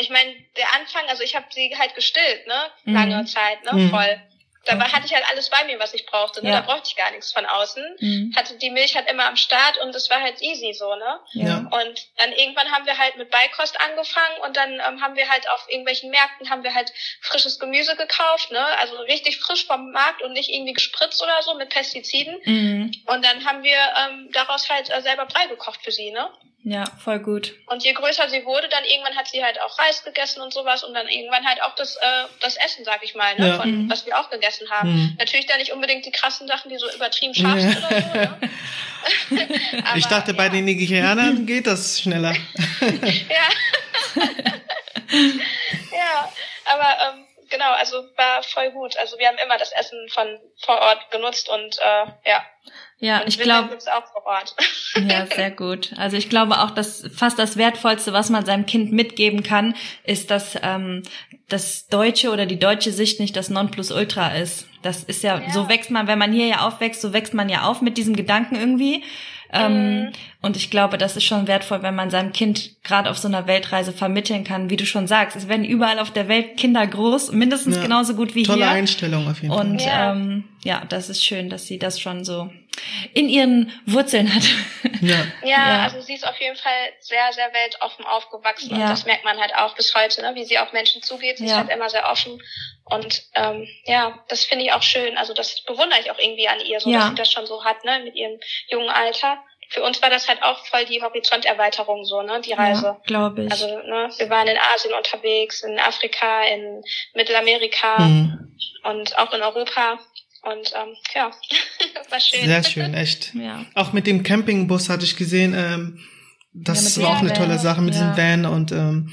[SPEAKER 3] ich meine, der Anfang, also ich habe sie halt gestillt, ne?
[SPEAKER 1] Mhm.
[SPEAKER 3] Lange Zeit, ne?
[SPEAKER 2] Mhm.
[SPEAKER 3] Voll. Da war,
[SPEAKER 1] Okay.
[SPEAKER 3] hatte ich halt alles bei mir, was ich brauchte. Ne?
[SPEAKER 1] Ja.
[SPEAKER 3] Da brauchte ich gar nichts von außen.
[SPEAKER 1] Mhm.
[SPEAKER 3] Hatte die Milch halt immer am Start und es war halt easy so, ne?
[SPEAKER 1] ja.
[SPEAKER 3] Und dann irgendwann haben wir halt mit Beikost angefangen und dann ähm, haben wir halt auf irgendwelchen Märkten haben wir halt frisches Gemüse gekauft, ne? Also richtig frisch vom Markt und nicht irgendwie gespritzt oder so mit Pestiziden.
[SPEAKER 1] Mhm.
[SPEAKER 3] Und dann haben wir ähm, daraus halt äh, selber Brei gekocht für sie, ne?
[SPEAKER 1] Ja, voll gut.
[SPEAKER 3] Und je größer sie wurde, dann irgendwann hat sie halt auch Reis gegessen und sowas und dann irgendwann halt auch das, äh, das Essen, sag ich mal, ne?
[SPEAKER 2] Ja.
[SPEAKER 3] Von,
[SPEAKER 1] Mhm.
[SPEAKER 3] was wir auch gegessen haben.
[SPEAKER 2] Mhm.
[SPEAKER 3] Natürlich dann nicht unbedingt die krassen Sachen, die so übertrieben scharf
[SPEAKER 2] Ja.
[SPEAKER 3] sind oder so, ne? Aber,
[SPEAKER 2] ich dachte, bei
[SPEAKER 3] ja.
[SPEAKER 2] den Nigerianern geht das schneller.
[SPEAKER 3] Ja. ja, aber ähm, genau, also war voll gut. Also wir haben immer das Essen von vor Ort genutzt und äh, ja.
[SPEAKER 1] Ja,
[SPEAKER 3] und
[SPEAKER 1] ich glaube,
[SPEAKER 3] gibt's auch vor Ort.
[SPEAKER 1] Ja, sehr gut. Also ich glaube auch, dass fast das Wertvollste, was man seinem Kind mitgeben kann, ist, dass ähm, das deutsche oder die deutsche Sicht nicht das Nonplusultra ist. Das ist ja,
[SPEAKER 3] Ja.
[SPEAKER 1] so wächst man, wenn man hier ja aufwächst, so wächst man ja auf mit diesem Gedanken irgendwie. Ähm,
[SPEAKER 3] Mhm.
[SPEAKER 1] Und ich glaube, das ist schon wertvoll, wenn man seinem Kind gerade auf so einer Weltreise vermitteln kann, wie du schon sagst. Es werden überall auf der Welt Kinder groß, mindestens
[SPEAKER 2] Ja.
[SPEAKER 1] genauso gut wie
[SPEAKER 2] Tolle
[SPEAKER 1] hier.
[SPEAKER 2] Einstellung auf jeden
[SPEAKER 1] Und
[SPEAKER 2] Fall.
[SPEAKER 3] Ja.
[SPEAKER 1] ähm, ja, das ist schön, dass sie das schon so in ihren Wurzeln hat.
[SPEAKER 2] Ja.
[SPEAKER 3] Ja,
[SPEAKER 1] Ja.
[SPEAKER 3] also sie ist auf jeden Fall sehr, sehr weltoffen aufgewachsen
[SPEAKER 1] Ja.
[SPEAKER 3] und das merkt man halt auch bis heute, ne? wie sie auf Menschen zugeht. Sie
[SPEAKER 1] Ja.
[SPEAKER 3] ist halt immer sehr offen und ähm, ja, das finde ich auch schön. Also das bewundere ich auch irgendwie an ihr, so
[SPEAKER 1] Ja.
[SPEAKER 3] dass sie das schon so hat, ne, mit ihrem jungen Alter. Für uns war das halt auch voll die Horizonterweiterung so, ne, die Reise.
[SPEAKER 1] Ja, glaube ich.
[SPEAKER 3] Also, ne, wir waren in Asien unterwegs, in Afrika, in Mittelamerika
[SPEAKER 2] Mhm.
[SPEAKER 3] und auch in Europa. Und ähm, ja, war schön.
[SPEAKER 2] Sehr schön, echt.
[SPEAKER 1] ja.
[SPEAKER 2] Auch mit dem Campingbus hatte ich gesehen, ähm, das
[SPEAKER 1] Ja,
[SPEAKER 2] war auch eine tolle
[SPEAKER 1] Van,
[SPEAKER 2] Sache mit
[SPEAKER 1] ja.
[SPEAKER 2] diesem Van und ähm,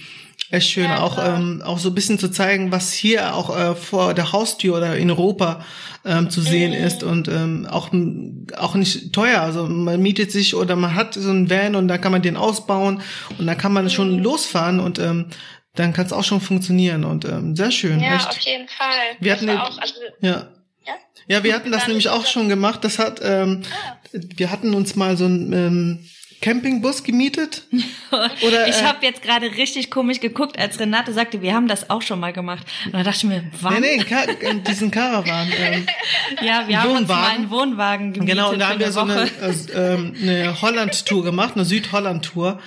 [SPEAKER 2] echt schön,
[SPEAKER 3] Ja,
[SPEAKER 2] auch ähm, auch so ein bisschen zu zeigen, was hier auch äh, vor der Haustür oder in Europa ähm, zu sehen
[SPEAKER 3] Mhm.
[SPEAKER 2] ist und ähm, auch auch nicht teuer. Also man mietet sich oder man hat so einen Van und da kann man den ausbauen und dann kann man schon
[SPEAKER 3] Mhm.
[SPEAKER 2] losfahren und ähm, dann kann es auch schon funktionieren und ähm, sehr schön,
[SPEAKER 3] Ja,
[SPEAKER 2] echt.
[SPEAKER 3] auf jeden Fall.
[SPEAKER 2] Wir
[SPEAKER 3] Das
[SPEAKER 2] hatten
[SPEAKER 3] war auch, also,
[SPEAKER 2] Ja.
[SPEAKER 3] Ja?
[SPEAKER 2] Ja, wir hatten das nämlich auch schon gemacht. Das hat, ähm,
[SPEAKER 3] Ah.
[SPEAKER 2] wir hatten uns mal so ein ähm, Campingbus gemietet? Oder,
[SPEAKER 1] ich
[SPEAKER 2] äh,
[SPEAKER 1] habe jetzt gerade richtig komisch geguckt, als Renate sagte, wir haben das auch schon mal gemacht. Und da dachte ich mir, wann?
[SPEAKER 2] Nee, nee, Ka in diesen Caravan. Ähm,
[SPEAKER 1] Ja, wir haben uns mal
[SPEAKER 2] Wohnwagen.
[SPEAKER 1] einen Wohnwagen gemietet
[SPEAKER 2] genau, und da haben wir so eine, äh, ähm, eine Holland-Tour gemacht, eine Südholland-Tour.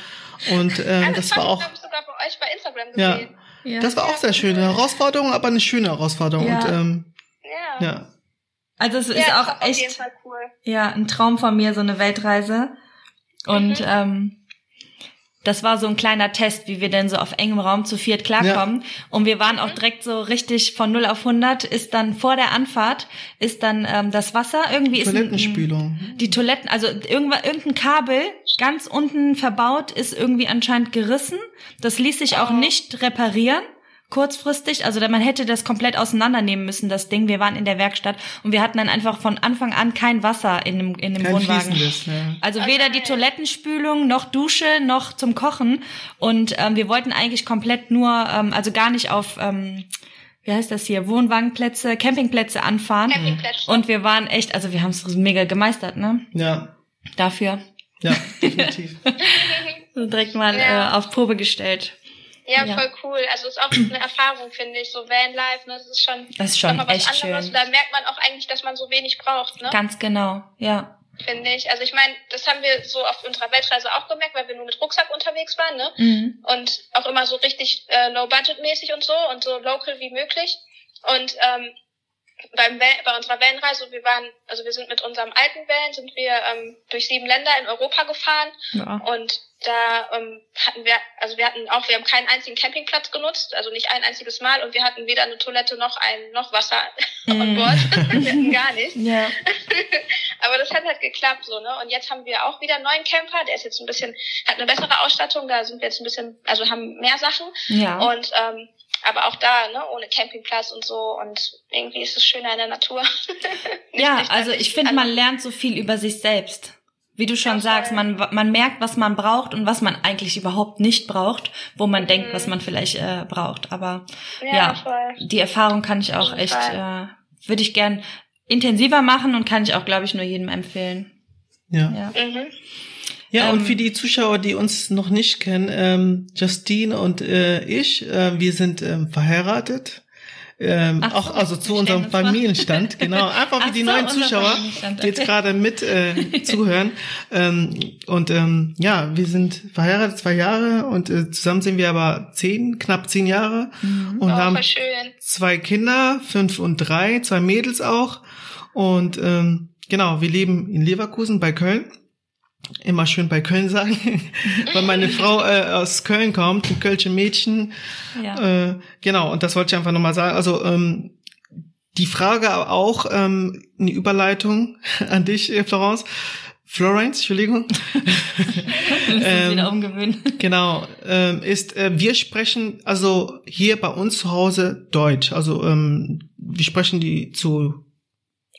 [SPEAKER 2] Und ähm,
[SPEAKER 3] Also,
[SPEAKER 2] das war auch,
[SPEAKER 3] ich sogar bei euch bei Instagram
[SPEAKER 2] ja,
[SPEAKER 3] gesehen.
[SPEAKER 1] Ja.
[SPEAKER 2] das war auch sehr schön. Eine Herausforderung, aber eine schöne Herausforderung.
[SPEAKER 1] Ja.
[SPEAKER 2] Und ähm,
[SPEAKER 3] Ja.
[SPEAKER 2] ja,
[SPEAKER 1] Also es
[SPEAKER 3] Ja,
[SPEAKER 1] ist auch
[SPEAKER 3] war auf jeden
[SPEAKER 1] echt
[SPEAKER 3] Fall cool.
[SPEAKER 1] ja ein Traum von mir, so eine Weltreise. Und
[SPEAKER 3] Mhm.
[SPEAKER 1] ähm, das war so ein kleiner Test, wie wir denn so auf engem Raum zu viert klarkommen. Und wir waren auch direkt so richtig von 0 auf 100, ist dann vor der Anfahrt, ist dann ähm, das Wasser, irgendwie ist ein,
[SPEAKER 2] Toilettenspülung.
[SPEAKER 1] die Toiletten, also irgendwann, irgendein Kabel ganz unten verbaut ist irgendwie anscheinend gerissen. Das ließ sich auch
[SPEAKER 3] Oh.
[SPEAKER 1] nicht reparieren. Kurzfristig, also da- man hätte das komplett auseinandernehmen müssen, das Ding. Wir waren in der Werkstatt und wir hatten dann einfach von Anfang an kein Wasser in dem, in dem
[SPEAKER 2] Kein
[SPEAKER 1] Wohnwagen.
[SPEAKER 2] ja.
[SPEAKER 1] Also weder die Toilettenspülung noch Dusche noch zum Kochen. Und ähm, wir wollten eigentlich komplett nur, ähm, also gar nicht auf, ähm, wie heißt das hier, Wohnwagenplätze, Campingplätze anfahren.
[SPEAKER 3] Campingplätze.
[SPEAKER 1] Und wir waren echt, also wir haben es mega gemeistert, ne?
[SPEAKER 2] Ja,
[SPEAKER 1] Dafür.
[SPEAKER 2] ja, definitiv.
[SPEAKER 1] So direkt mal
[SPEAKER 3] Ja.
[SPEAKER 1] äh, auf Probe gestellt.
[SPEAKER 3] Ja,
[SPEAKER 1] Ja.
[SPEAKER 3] voll cool. Also ist auch eine Erfahrung, finde ich. So Vanlife, ne, das ist schon,
[SPEAKER 1] Das ist schon
[SPEAKER 3] mal was
[SPEAKER 1] echt
[SPEAKER 3] anderes.
[SPEAKER 1] schön.
[SPEAKER 3] Da merkt man auch eigentlich, dass man so wenig braucht, ne?
[SPEAKER 1] Ganz genau, ja.
[SPEAKER 3] Finde ich. Also ich meine, das haben wir so auf unserer Weltreise auch gemerkt, weil wir nur mit Rucksack unterwegs waren, ne?
[SPEAKER 1] Mhm.
[SPEAKER 3] Und auch immer so richtig äh, low-budget-mäßig und so und so local wie möglich. Und ähm, beim Van, bei unserer Vanreise, wir waren, also wir sind mit unserem alten Van, sind wir ähm, durch sieben Länder in Europa gefahren
[SPEAKER 1] Ja.
[SPEAKER 3] und da ähm, hatten wir, also wir hatten auch, wir haben keinen einzigen Campingplatz genutzt, also nicht ein einziges Mal und wir hatten weder eine Toilette noch ein noch Wasser
[SPEAKER 1] Mm.
[SPEAKER 3] Bord. wir hatten gar nichts.
[SPEAKER 1] Ja.
[SPEAKER 3] Aber das hat halt geklappt so, ne? Und jetzt haben wir auch wieder einen neuen Camper, der ist jetzt ein bisschen, hat eine bessere Ausstattung, da sind wir jetzt ein bisschen, also haben mehr Sachen.
[SPEAKER 1] Ja.
[SPEAKER 3] Und ähm, aber auch da, ne, ohne Campingplatz und so und irgendwie ist es schöner in der Natur.
[SPEAKER 1] Ja,
[SPEAKER 3] an
[SPEAKER 1] also ich finde,
[SPEAKER 3] an-
[SPEAKER 1] man lernt so viel über sich selbst. Wie du schon sagst, man, man merkt, was man braucht und was man eigentlich überhaupt nicht braucht, wo man denkt, was man vielleicht äh, braucht. Aber
[SPEAKER 3] ja,
[SPEAKER 1] ja, die Erfahrung kann ich auch echt, äh, würde ich gern intensiver machen und kann ich auch, glaube ich, nur jedem empfehlen.
[SPEAKER 2] Ja.
[SPEAKER 1] Ja.
[SPEAKER 3] Mhm.
[SPEAKER 2] Ja, und
[SPEAKER 1] Ähm,
[SPEAKER 2] für die Zuschauer, die uns noch nicht kennen, ähm, Justine und äh, ich, äh, wir sind ähm, verheiratet. Ähm,
[SPEAKER 1] Ach
[SPEAKER 2] auch
[SPEAKER 1] so,
[SPEAKER 2] also zu unserem. Familienstand, genau. Einfach
[SPEAKER 1] Ach
[SPEAKER 2] wie die
[SPEAKER 1] so,
[SPEAKER 2] neuen Zuschauer, die jetzt
[SPEAKER 1] okay.
[SPEAKER 2] gerade mit äh, zuhören. Ähm, und ähm, ja, wir sind verheiratet zwei Jahre und äh, zusammen sind wir aber zehn, knapp zehn Jahre und
[SPEAKER 3] Oh,
[SPEAKER 2] haben zwei Kinder, fünf und drei, zwei Mädels auch. Und ähm, genau, wir leben in Leverkusen bei Köln. Immer schön bei Köln sagen, weil meine Frau äh, aus Köln kommt, ein Kölsche Mädchen.
[SPEAKER 1] Ja.
[SPEAKER 2] Äh, genau, und das wollte ich einfach nochmal sagen. Also ähm, die Frage aber auch, ähm, eine Überleitung an dich, äh, Florence. Florence, Entschuldigung. Ähm,
[SPEAKER 1] wieder umgewöhnen.
[SPEAKER 2] Genau, ähm, ist, äh, wir sprechen also hier bei uns zu Hause Deutsch. Also ähm, wir sprechen die zu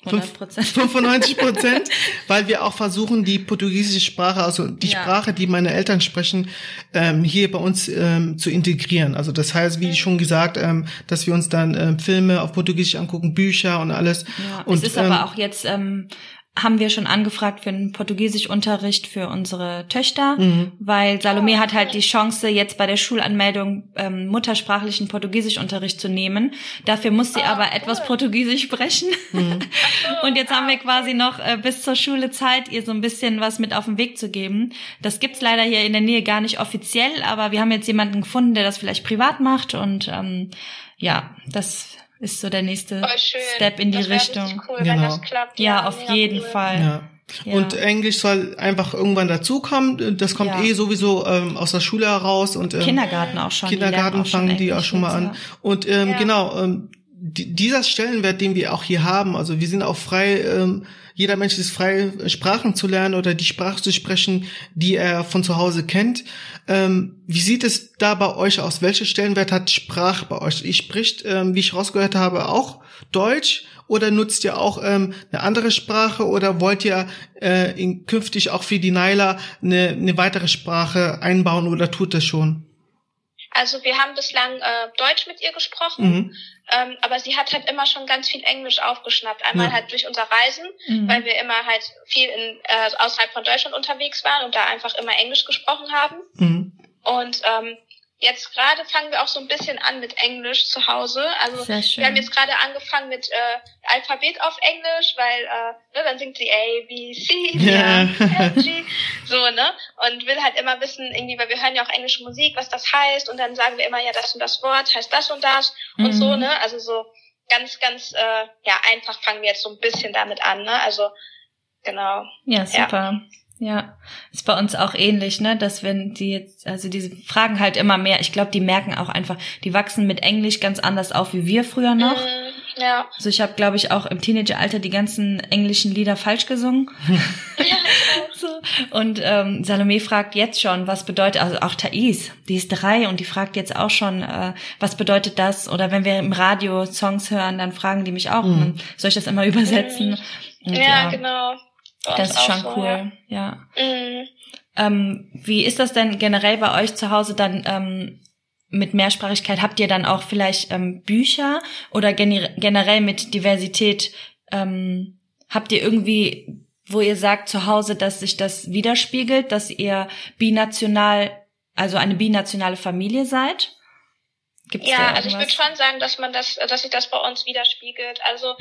[SPEAKER 1] 100 Prozent.
[SPEAKER 2] 95 Prozent, weil wir auch versuchen, die portugiesische Sprache, also die
[SPEAKER 1] Ja.
[SPEAKER 2] Sprache, die meine Eltern sprechen, ähm, hier bei uns ähm, zu integrieren. Also das heißt, wie schon gesagt, ähm, dass wir uns dann ähm, Filme auf Portugiesisch angucken, Bücher und alles.
[SPEAKER 1] Ja,
[SPEAKER 2] und
[SPEAKER 1] es ist
[SPEAKER 2] ähm,
[SPEAKER 1] aber auch jetzt, ähm, haben wir schon angefragt für einen Portugiesischunterricht für unsere Töchter,
[SPEAKER 2] Mhm.
[SPEAKER 1] weil Salome hat halt die Chance, jetzt bei der Schulanmeldung ähm, muttersprachlichen Portugiesischunterricht zu nehmen. Dafür muss sie
[SPEAKER 3] Ah,
[SPEAKER 1] aber
[SPEAKER 3] cool.
[SPEAKER 1] etwas Portugiesisch sprechen.
[SPEAKER 2] Mhm.
[SPEAKER 1] Und jetzt haben wir quasi noch äh, bis zur Schule Zeit, ihr so ein bisschen was mit auf den Weg zu geben. Das gibt's leider hier in der Nähe gar nicht offiziell, aber wir haben jetzt jemanden gefunden, der das vielleicht privat macht und ähm, ja, das ist so der nächste. Step in die
[SPEAKER 3] das
[SPEAKER 1] Richtung.
[SPEAKER 3] Cool,
[SPEAKER 2] Genau.
[SPEAKER 3] wenn das klappt.
[SPEAKER 1] Ja, auf jeden
[SPEAKER 3] cool.
[SPEAKER 1] Fall.
[SPEAKER 2] Ja.
[SPEAKER 1] Ja.
[SPEAKER 2] Und Englisch soll einfach irgendwann dazukommen. Das kommt
[SPEAKER 1] Ja.
[SPEAKER 2] eh sowieso ähm, aus der Schule heraus und ähm,
[SPEAKER 1] Kindergarten auch schon. die
[SPEAKER 2] Kindergarten
[SPEAKER 1] auch schon
[SPEAKER 2] fangen die auch schon mal an. Und ähm,
[SPEAKER 3] Ja.
[SPEAKER 2] genau, ähm, die, dieser Stellenwert, den wir auch hier haben, also wir sind auch frei, ähm, jeder Mensch ist frei, Sprachen zu lernen oder die Sprache zu sprechen, die er von zu Hause kennt. Ähm, wie sieht es da bei euch aus? Welche Stellenwert hat Sprache bei euch? Ihr spricht, ähm, wie ich rausgehört habe, auch Deutsch oder nutzt ihr auch ähm, eine andere Sprache oder wollt ihr äh, in, künftig auch für die Naila eine, eine weitere Sprache einbauen oder tut das schon?
[SPEAKER 3] Also wir haben bislang äh, Deutsch mit ihr gesprochen, mhm. ähm, aber sie hat halt immer schon ganz viel Englisch aufgeschnappt. Einmal ja. halt durch unser Reisen, mhm. weil wir immer halt viel in, äh, außerhalb von Deutschland unterwegs waren und da einfach immer Englisch gesprochen haben. Mhm. Und ähm, Jetzt gerade fangen wir auch so ein bisschen an mit Englisch zu Hause. Also wir haben jetzt gerade angefangen mit äh, Alphabet auf Englisch, weil äh, ne, dann singt sie A, B, C, D, ja. F, G, so, ne? Und will halt immer wissen, irgendwie, weil wir hören ja auch englische Musik, was das heißt. Und dann sagen wir immer, ja, das und das Wort heißt das und das mhm. und so, mhm. ne? Also so ganz, ganz, äh, ja, einfach fangen wir jetzt so ein bisschen damit an, ne? Also, genau.
[SPEAKER 1] Ja, super. Ja. Ja, ist bei uns auch ähnlich, ne, dass wenn die jetzt, also diese Fragen halt immer mehr, ich glaube, die merken auch einfach, die wachsen mit Englisch ganz anders auf wie wir früher noch. Mm, ja. Also ich habe, glaube ich, auch im Teenageralter die ganzen englischen Lieder falsch gesungen. Ja. so. Und ähm, Salome fragt jetzt schon, was bedeutet, also auch Thais, die ist drei und die fragt jetzt auch schon, äh, was bedeutet das? Oder wenn wir im Radio Songs hören, dann fragen die mich auch, mm. soll ich das immer übersetzen?
[SPEAKER 3] Mm. Ja, ja, genau.
[SPEAKER 1] Das ist schon so, cool, ja. ja. Mhm. Ähm, wie ist das denn generell bei euch zu Hause dann ähm, mit Mehrsprachigkeit? Habt ihr dann auch vielleicht ähm, Bücher oder generell mit Diversität? Ähm, habt ihr irgendwie, wo ihr sagt zu Hause, dass sich das widerspiegelt, dass ihr binational, also eine binationale Familie seid?
[SPEAKER 3] Gibt's ja, also ich würde schon sagen, dass man das, dass sich das bei uns widerspiegelt. Also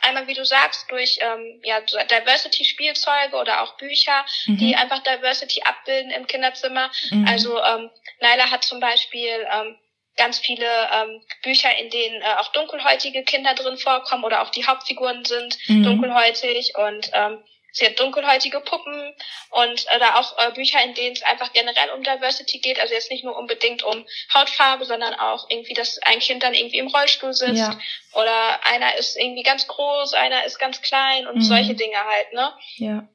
[SPEAKER 3] einmal, wie du sagst, durch ähm, ja, Diversity-Spielzeuge oder auch Bücher, mhm. die einfach Diversity abbilden im Kinderzimmer. Mhm. Also ähm, Naila hat zum Beispiel ähm, ganz viele ähm, Bücher, in denen äh, auch dunkelhäutige Kinder drin vorkommen oder auch die Hauptfiguren sind mhm. dunkelhäutig und ähm, Sie hat dunkelhäutige Puppen und äh, da auch äh, Bücher, in denen es einfach generell um Diversity geht. Also jetzt nicht nur unbedingt um Hautfarbe, sondern auch irgendwie, dass ein Kind dann irgendwie im Rollstuhl sitzt ja. oder einer ist irgendwie ganz groß, einer ist ganz klein und mhm. solche Dinge halt, ne? Ja.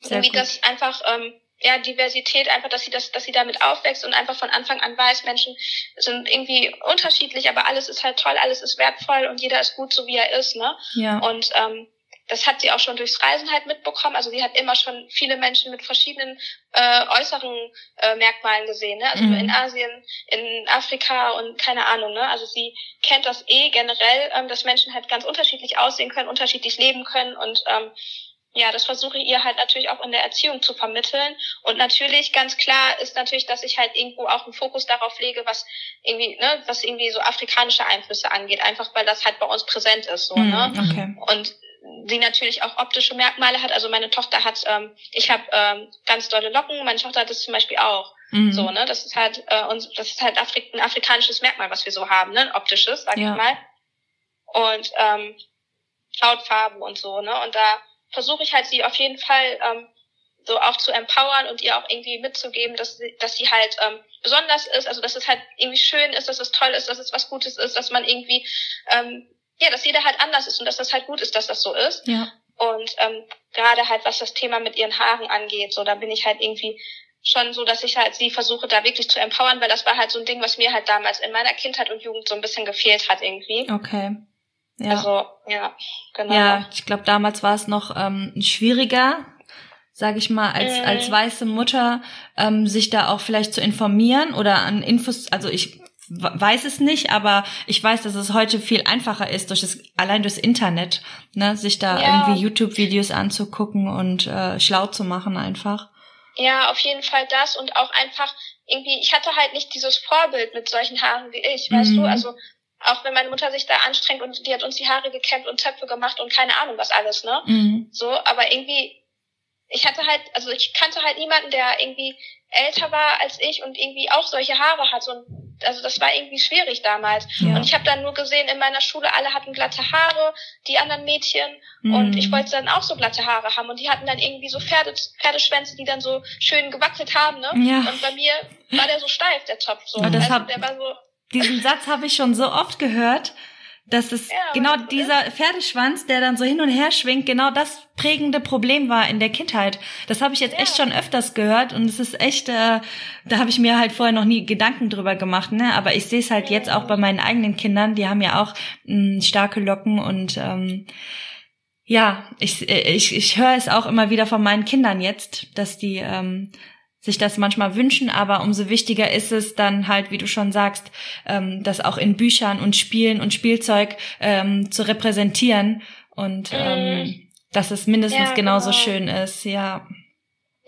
[SPEAKER 3] Sehr irgendwie gut. das einfach ähm, ja, Diversität, einfach, dass sie das, dass sie damit aufwächst und einfach von Anfang an weiß, Menschen sind irgendwie unterschiedlich, aber alles ist halt toll, alles ist wertvoll und jeder ist gut, so wie er ist, ne? Ja. Und ähm, das hat sie auch schon durchs Reisen halt mitbekommen. Also sie hat immer schon viele Menschen mit verschiedenen äh, äußeren äh, Merkmalen gesehen, ne? Also mhm. in Asien, in Afrika und keine Ahnung, ne? Also sie kennt das eh generell, ähm, dass Menschen halt ganz unterschiedlich aussehen können, unterschiedlich leben können und ähm, ja, das versuche ich ihr halt natürlich auch in der Erziehung zu vermitteln. Und natürlich, ganz klar ist natürlich, dass ich halt irgendwo auch einen Fokus darauf lege, was irgendwie, ne, was irgendwie so afrikanische Einflüsse angeht, einfach weil das halt bei uns präsent ist, so, ne? Okay. Und sie natürlich auch optische Merkmale hat. Also meine Tochter hat, ähm, ich habe ähm, ganz dolle Locken, meine Tochter hat das zum Beispiel auch. Mhm. So, ne? Das ist halt, äh, uns, das ist halt Afrik ein afrikanisches Merkmal, was wir so haben, ne? Ein optisches, sag ja. ich mal. Und ähm, Hautfarben und so, ne? Und da versuche ich halt sie auf jeden Fall ähm, so auch zu empowern und ihr auch irgendwie mitzugeben, dass sie, dass sie halt ähm, besonders ist, also dass es halt irgendwie schön ist, dass es toll ist, dass es was Gutes ist, dass man irgendwie ähm, ja, dass jeder halt anders ist und dass das halt gut ist, dass das so ist. Ja. Und ähm, gerade halt, was das Thema mit ihren Haaren angeht, so da bin ich halt irgendwie schon so, dass ich halt sie versuche, da wirklich zu empowern, weil das war halt so ein Ding, was mir halt damals in meiner Kindheit und Jugend so ein bisschen gefehlt hat irgendwie.
[SPEAKER 1] Okay.
[SPEAKER 3] Ja. Also, ja,
[SPEAKER 1] genau. Ja, ich glaube, damals war es noch ähm, schwieriger, sage ich mal, als, mhm. als weiße Mutter, ähm, sich da auch vielleicht zu informieren oder an Infos, also ich weiß es nicht, aber ich weiß, dass es heute viel einfacher ist, durch das, allein durchs Internet, ne, sich da ja. irgendwie YouTube-Videos anzugucken und äh, schlau zu machen einfach.
[SPEAKER 3] Ja, auf jeden Fall das und auch einfach irgendwie, ich hatte halt nicht dieses Vorbild mit solchen Haaren wie ich, weißt mhm. du, also auch wenn meine Mutter sich da anstrengt und die hat uns die Haare gekämmt und Töpfe gemacht und keine Ahnung was alles, ne? Mhm. So, aber irgendwie, ich hatte halt, also ich kannte halt niemanden, der irgendwie älter war als ich und irgendwie auch solche Haare hat und also das war irgendwie schwierig damals. Ja. Und ich habe dann nur gesehen, in meiner Schule alle hatten glatte Haare, die anderen Mädchen. Mhm. Und ich wollte dann auch so glatte Haare haben. Und die hatten dann irgendwie so Pferde, Pferdeschwänze, die dann so schön gewackelt haben. Ne? Ja. Und bei mir war der so steif, der Topf. So.
[SPEAKER 1] Ja, das also, hab, der war so diesen Satz habe ich schon so oft gehört dass es ja, genau dieser Pferdeschwanz, der dann so hin und her schwingt, genau das prägende Problem war in der Kindheit. Das habe ich jetzt ja. echt schon öfters gehört und es ist echt, äh, da habe ich mir halt vorher noch nie Gedanken drüber gemacht, ne? Aber ich sehe es halt jetzt auch bei meinen eigenen Kindern, die haben ja auch mh, hm, starke Locken und ähm, ja, ich, ich, ich höre es auch immer wieder von meinen Kindern jetzt, dass die ähm, sich das manchmal wünschen, aber umso wichtiger ist es dann halt, wie du schon sagst, ähm, das auch in Büchern und Spielen und Spielzeug ähm, zu repräsentieren und mhm. ähm, dass es mindestens ja, genauso genau. schön ist, ja.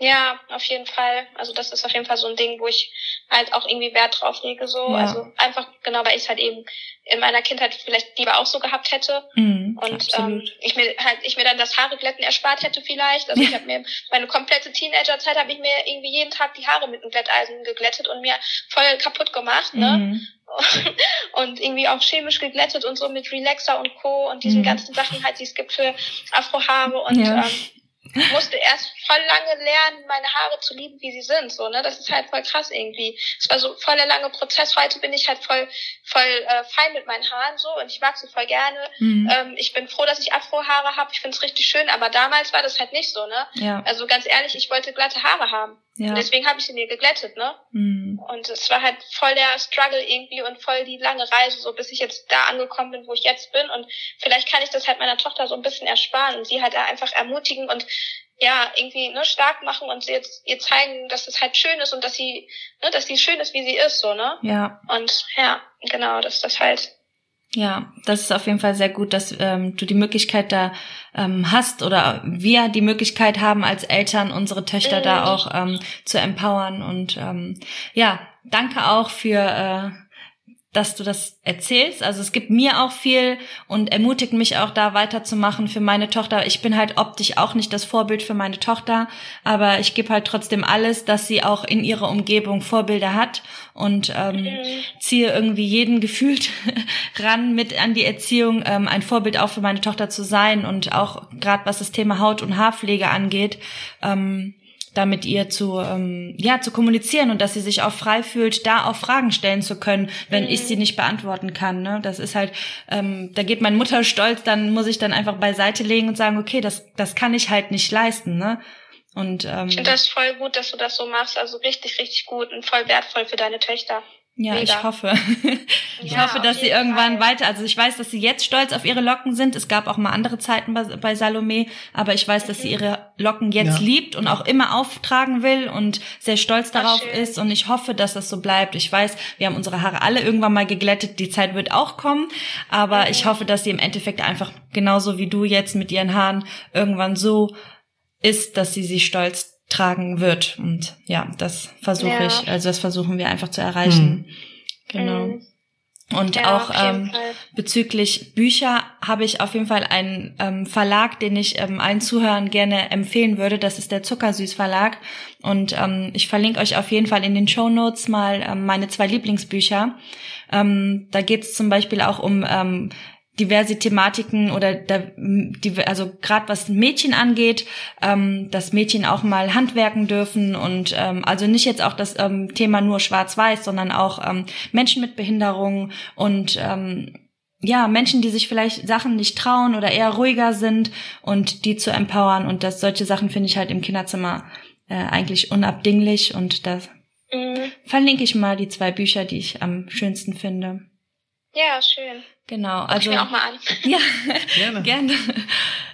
[SPEAKER 3] Ja, auf jeden Fall. Also das ist auf jeden Fall so ein Ding, wo ich halt auch irgendwie Wert drauf lege. So. Ja. Also einfach, genau, weil ich es halt eben in meiner Kindheit vielleicht lieber auch so gehabt hätte. Mhm, und ähm, ich mir halt, ich mir dann das Haareglätten erspart hätte vielleicht. Also ja. ich habe mir meine komplette Teenagerzeit habe ich mir irgendwie jeden Tag die Haare mit einem Glätteisen geglättet und mir voll kaputt gemacht, ne? Mhm. und irgendwie auch chemisch geglättet und so mit Relaxer und Co. und diesen mhm. ganzen Sachen halt, die es gibt für Afrohaare und ja. ähm, musste erst voll lange lernen, meine Haare zu lieben, wie sie sind, so, ne? Das ist halt voll krass irgendwie. Es war so voll der lange Prozess. Heute bin ich halt voll, voll äh, fein mit meinen Haaren so und ich mag sie voll gerne. Mhm. Ähm, ich bin froh, dass ich Afrohaare habe. Ich finde es richtig schön, aber damals war das halt nicht so, ne? Ja. Also ganz ehrlich, ich wollte glatte Haare haben. Ja. Und deswegen habe ich sie mir geglättet, ne? Mhm. Und es war halt voll der Struggle irgendwie und voll die lange Reise, so bis ich jetzt da angekommen bin, wo ich jetzt bin. Und vielleicht kann ich das halt meiner Tochter so ein bisschen ersparen und sie halt einfach ermutigen und ja, irgendwie ne, stark machen und sie jetzt ihr zeigen, dass es halt schön ist und dass sie, ne, dass sie schön ist, wie sie ist, so, ne?
[SPEAKER 1] Ja.
[SPEAKER 3] Und ja, genau, dass das halt
[SPEAKER 1] ja, das ist auf jeden Fall sehr gut, dass ähm, du die Möglichkeit da ähm, hast oder wir die Möglichkeit haben als Eltern unsere Töchter mhm. da auch ähm, zu empowern und ähm, ja, danke auch für äh, dass du das erzählst. Also es gibt mir auch viel und ermutigt mich auch da weiterzumachen für meine Tochter. Ich bin halt optisch auch nicht das Vorbild für meine Tochter, aber ich gebe halt trotzdem alles, dass sie auch in ihrer Umgebung Vorbilder hat und ähm, mhm. ziehe irgendwie jeden gefühlt ran mit an die Erziehung, ähm, ein Vorbild auch für meine Tochter zu sein und auch gerade was das Thema Haut- und Haarpflege angeht. Ähm, da mit ihr zu, ähm, ja, zu kommunizieren und dass sie sich auch frei fühlt, da auch Fragen stellen zu können, wenn mhm. ich sie nicht beantworten kann. Ne? Das ist halt, ähm, da geht mein Mutterstolz, dann muss ich dann einfach beiseite legen und sagen, okay, das, das kann ich halt nicht leisten. Ne? Und, ähm,
[SPEAKER 3] ich finde das voll gut, dass du das so machst, also richtig, richtig gut und voll wertvoll für deine Töchter.
[SPEAKER 1] Ja, Mega. ich hoffe. ich ja, hoffe, dass sie irgendwann Fall. weiter, also ich weiß, dass sie jetzt stolz auf ihre Locken sind. Es gab auch mal andere Zeiten bei, bei Salome, aber ich weiß, dass sie ihre Locken jetzt ja. liebt und auch immer auftragen will und sehr stolz darauf Ach, ist und ich hoffe, dass das so bleibt. Ich weiß, wir haben unsere Haare alle irgendwann mal geglättet, die Zeit wird auch kommen, aber mhm. ich hoffe, dass sie im Endeffekt einfach genauso wie du jetzt mit ihren Haaren irgendwann so ist, dass sie sie stolz tragen wird. Und ja, das versuche ja. ich, also das versuchen wir einfach zu erreichen. Mhm. Genau. Mhm. Und ja, auch ähm, bezüglich Bücher habe ich auf jeden Fall einen ähm, Verlag, den ich ähm, allen Zuhörern gerne empfehlen würde. Das ist der Zuckersüß Verlag. Und ähm, ich verlinke euch auf jeden Fall in den Show Notes mal ähm, meine zwei Lieblingsbücher. Ähm, da geht es zum Beispiel auch um ähm, diverse Thematiken oder da, die, also gerade was Mädchen angeht, ähm, dass Mädchen auch mal handwerken dürfen und ähm, also nicht jetzt auch das ähm, Thema nur Schwarz-Weiß, sondern auch ähm, Menschen mit Behinderung und ähm, ja, Menschen, die sich vielleicht Sachen nicht trauen oder eher ruhiger sind und die zu empowern und das solche Sachen finde ich halt im Kinderzimmer äh, eigentlich unabdinglich und da mhm. verlinke ich mal die zwei Bücher, die ich am schönsten finde.
[SPEAKER 3] Ja, schön.
[SPEAKER 1] Genau, also.
[SPEAKER 3] Ich mir auch mal an.
[SPEAKER 1] Ja, gerne. gerne.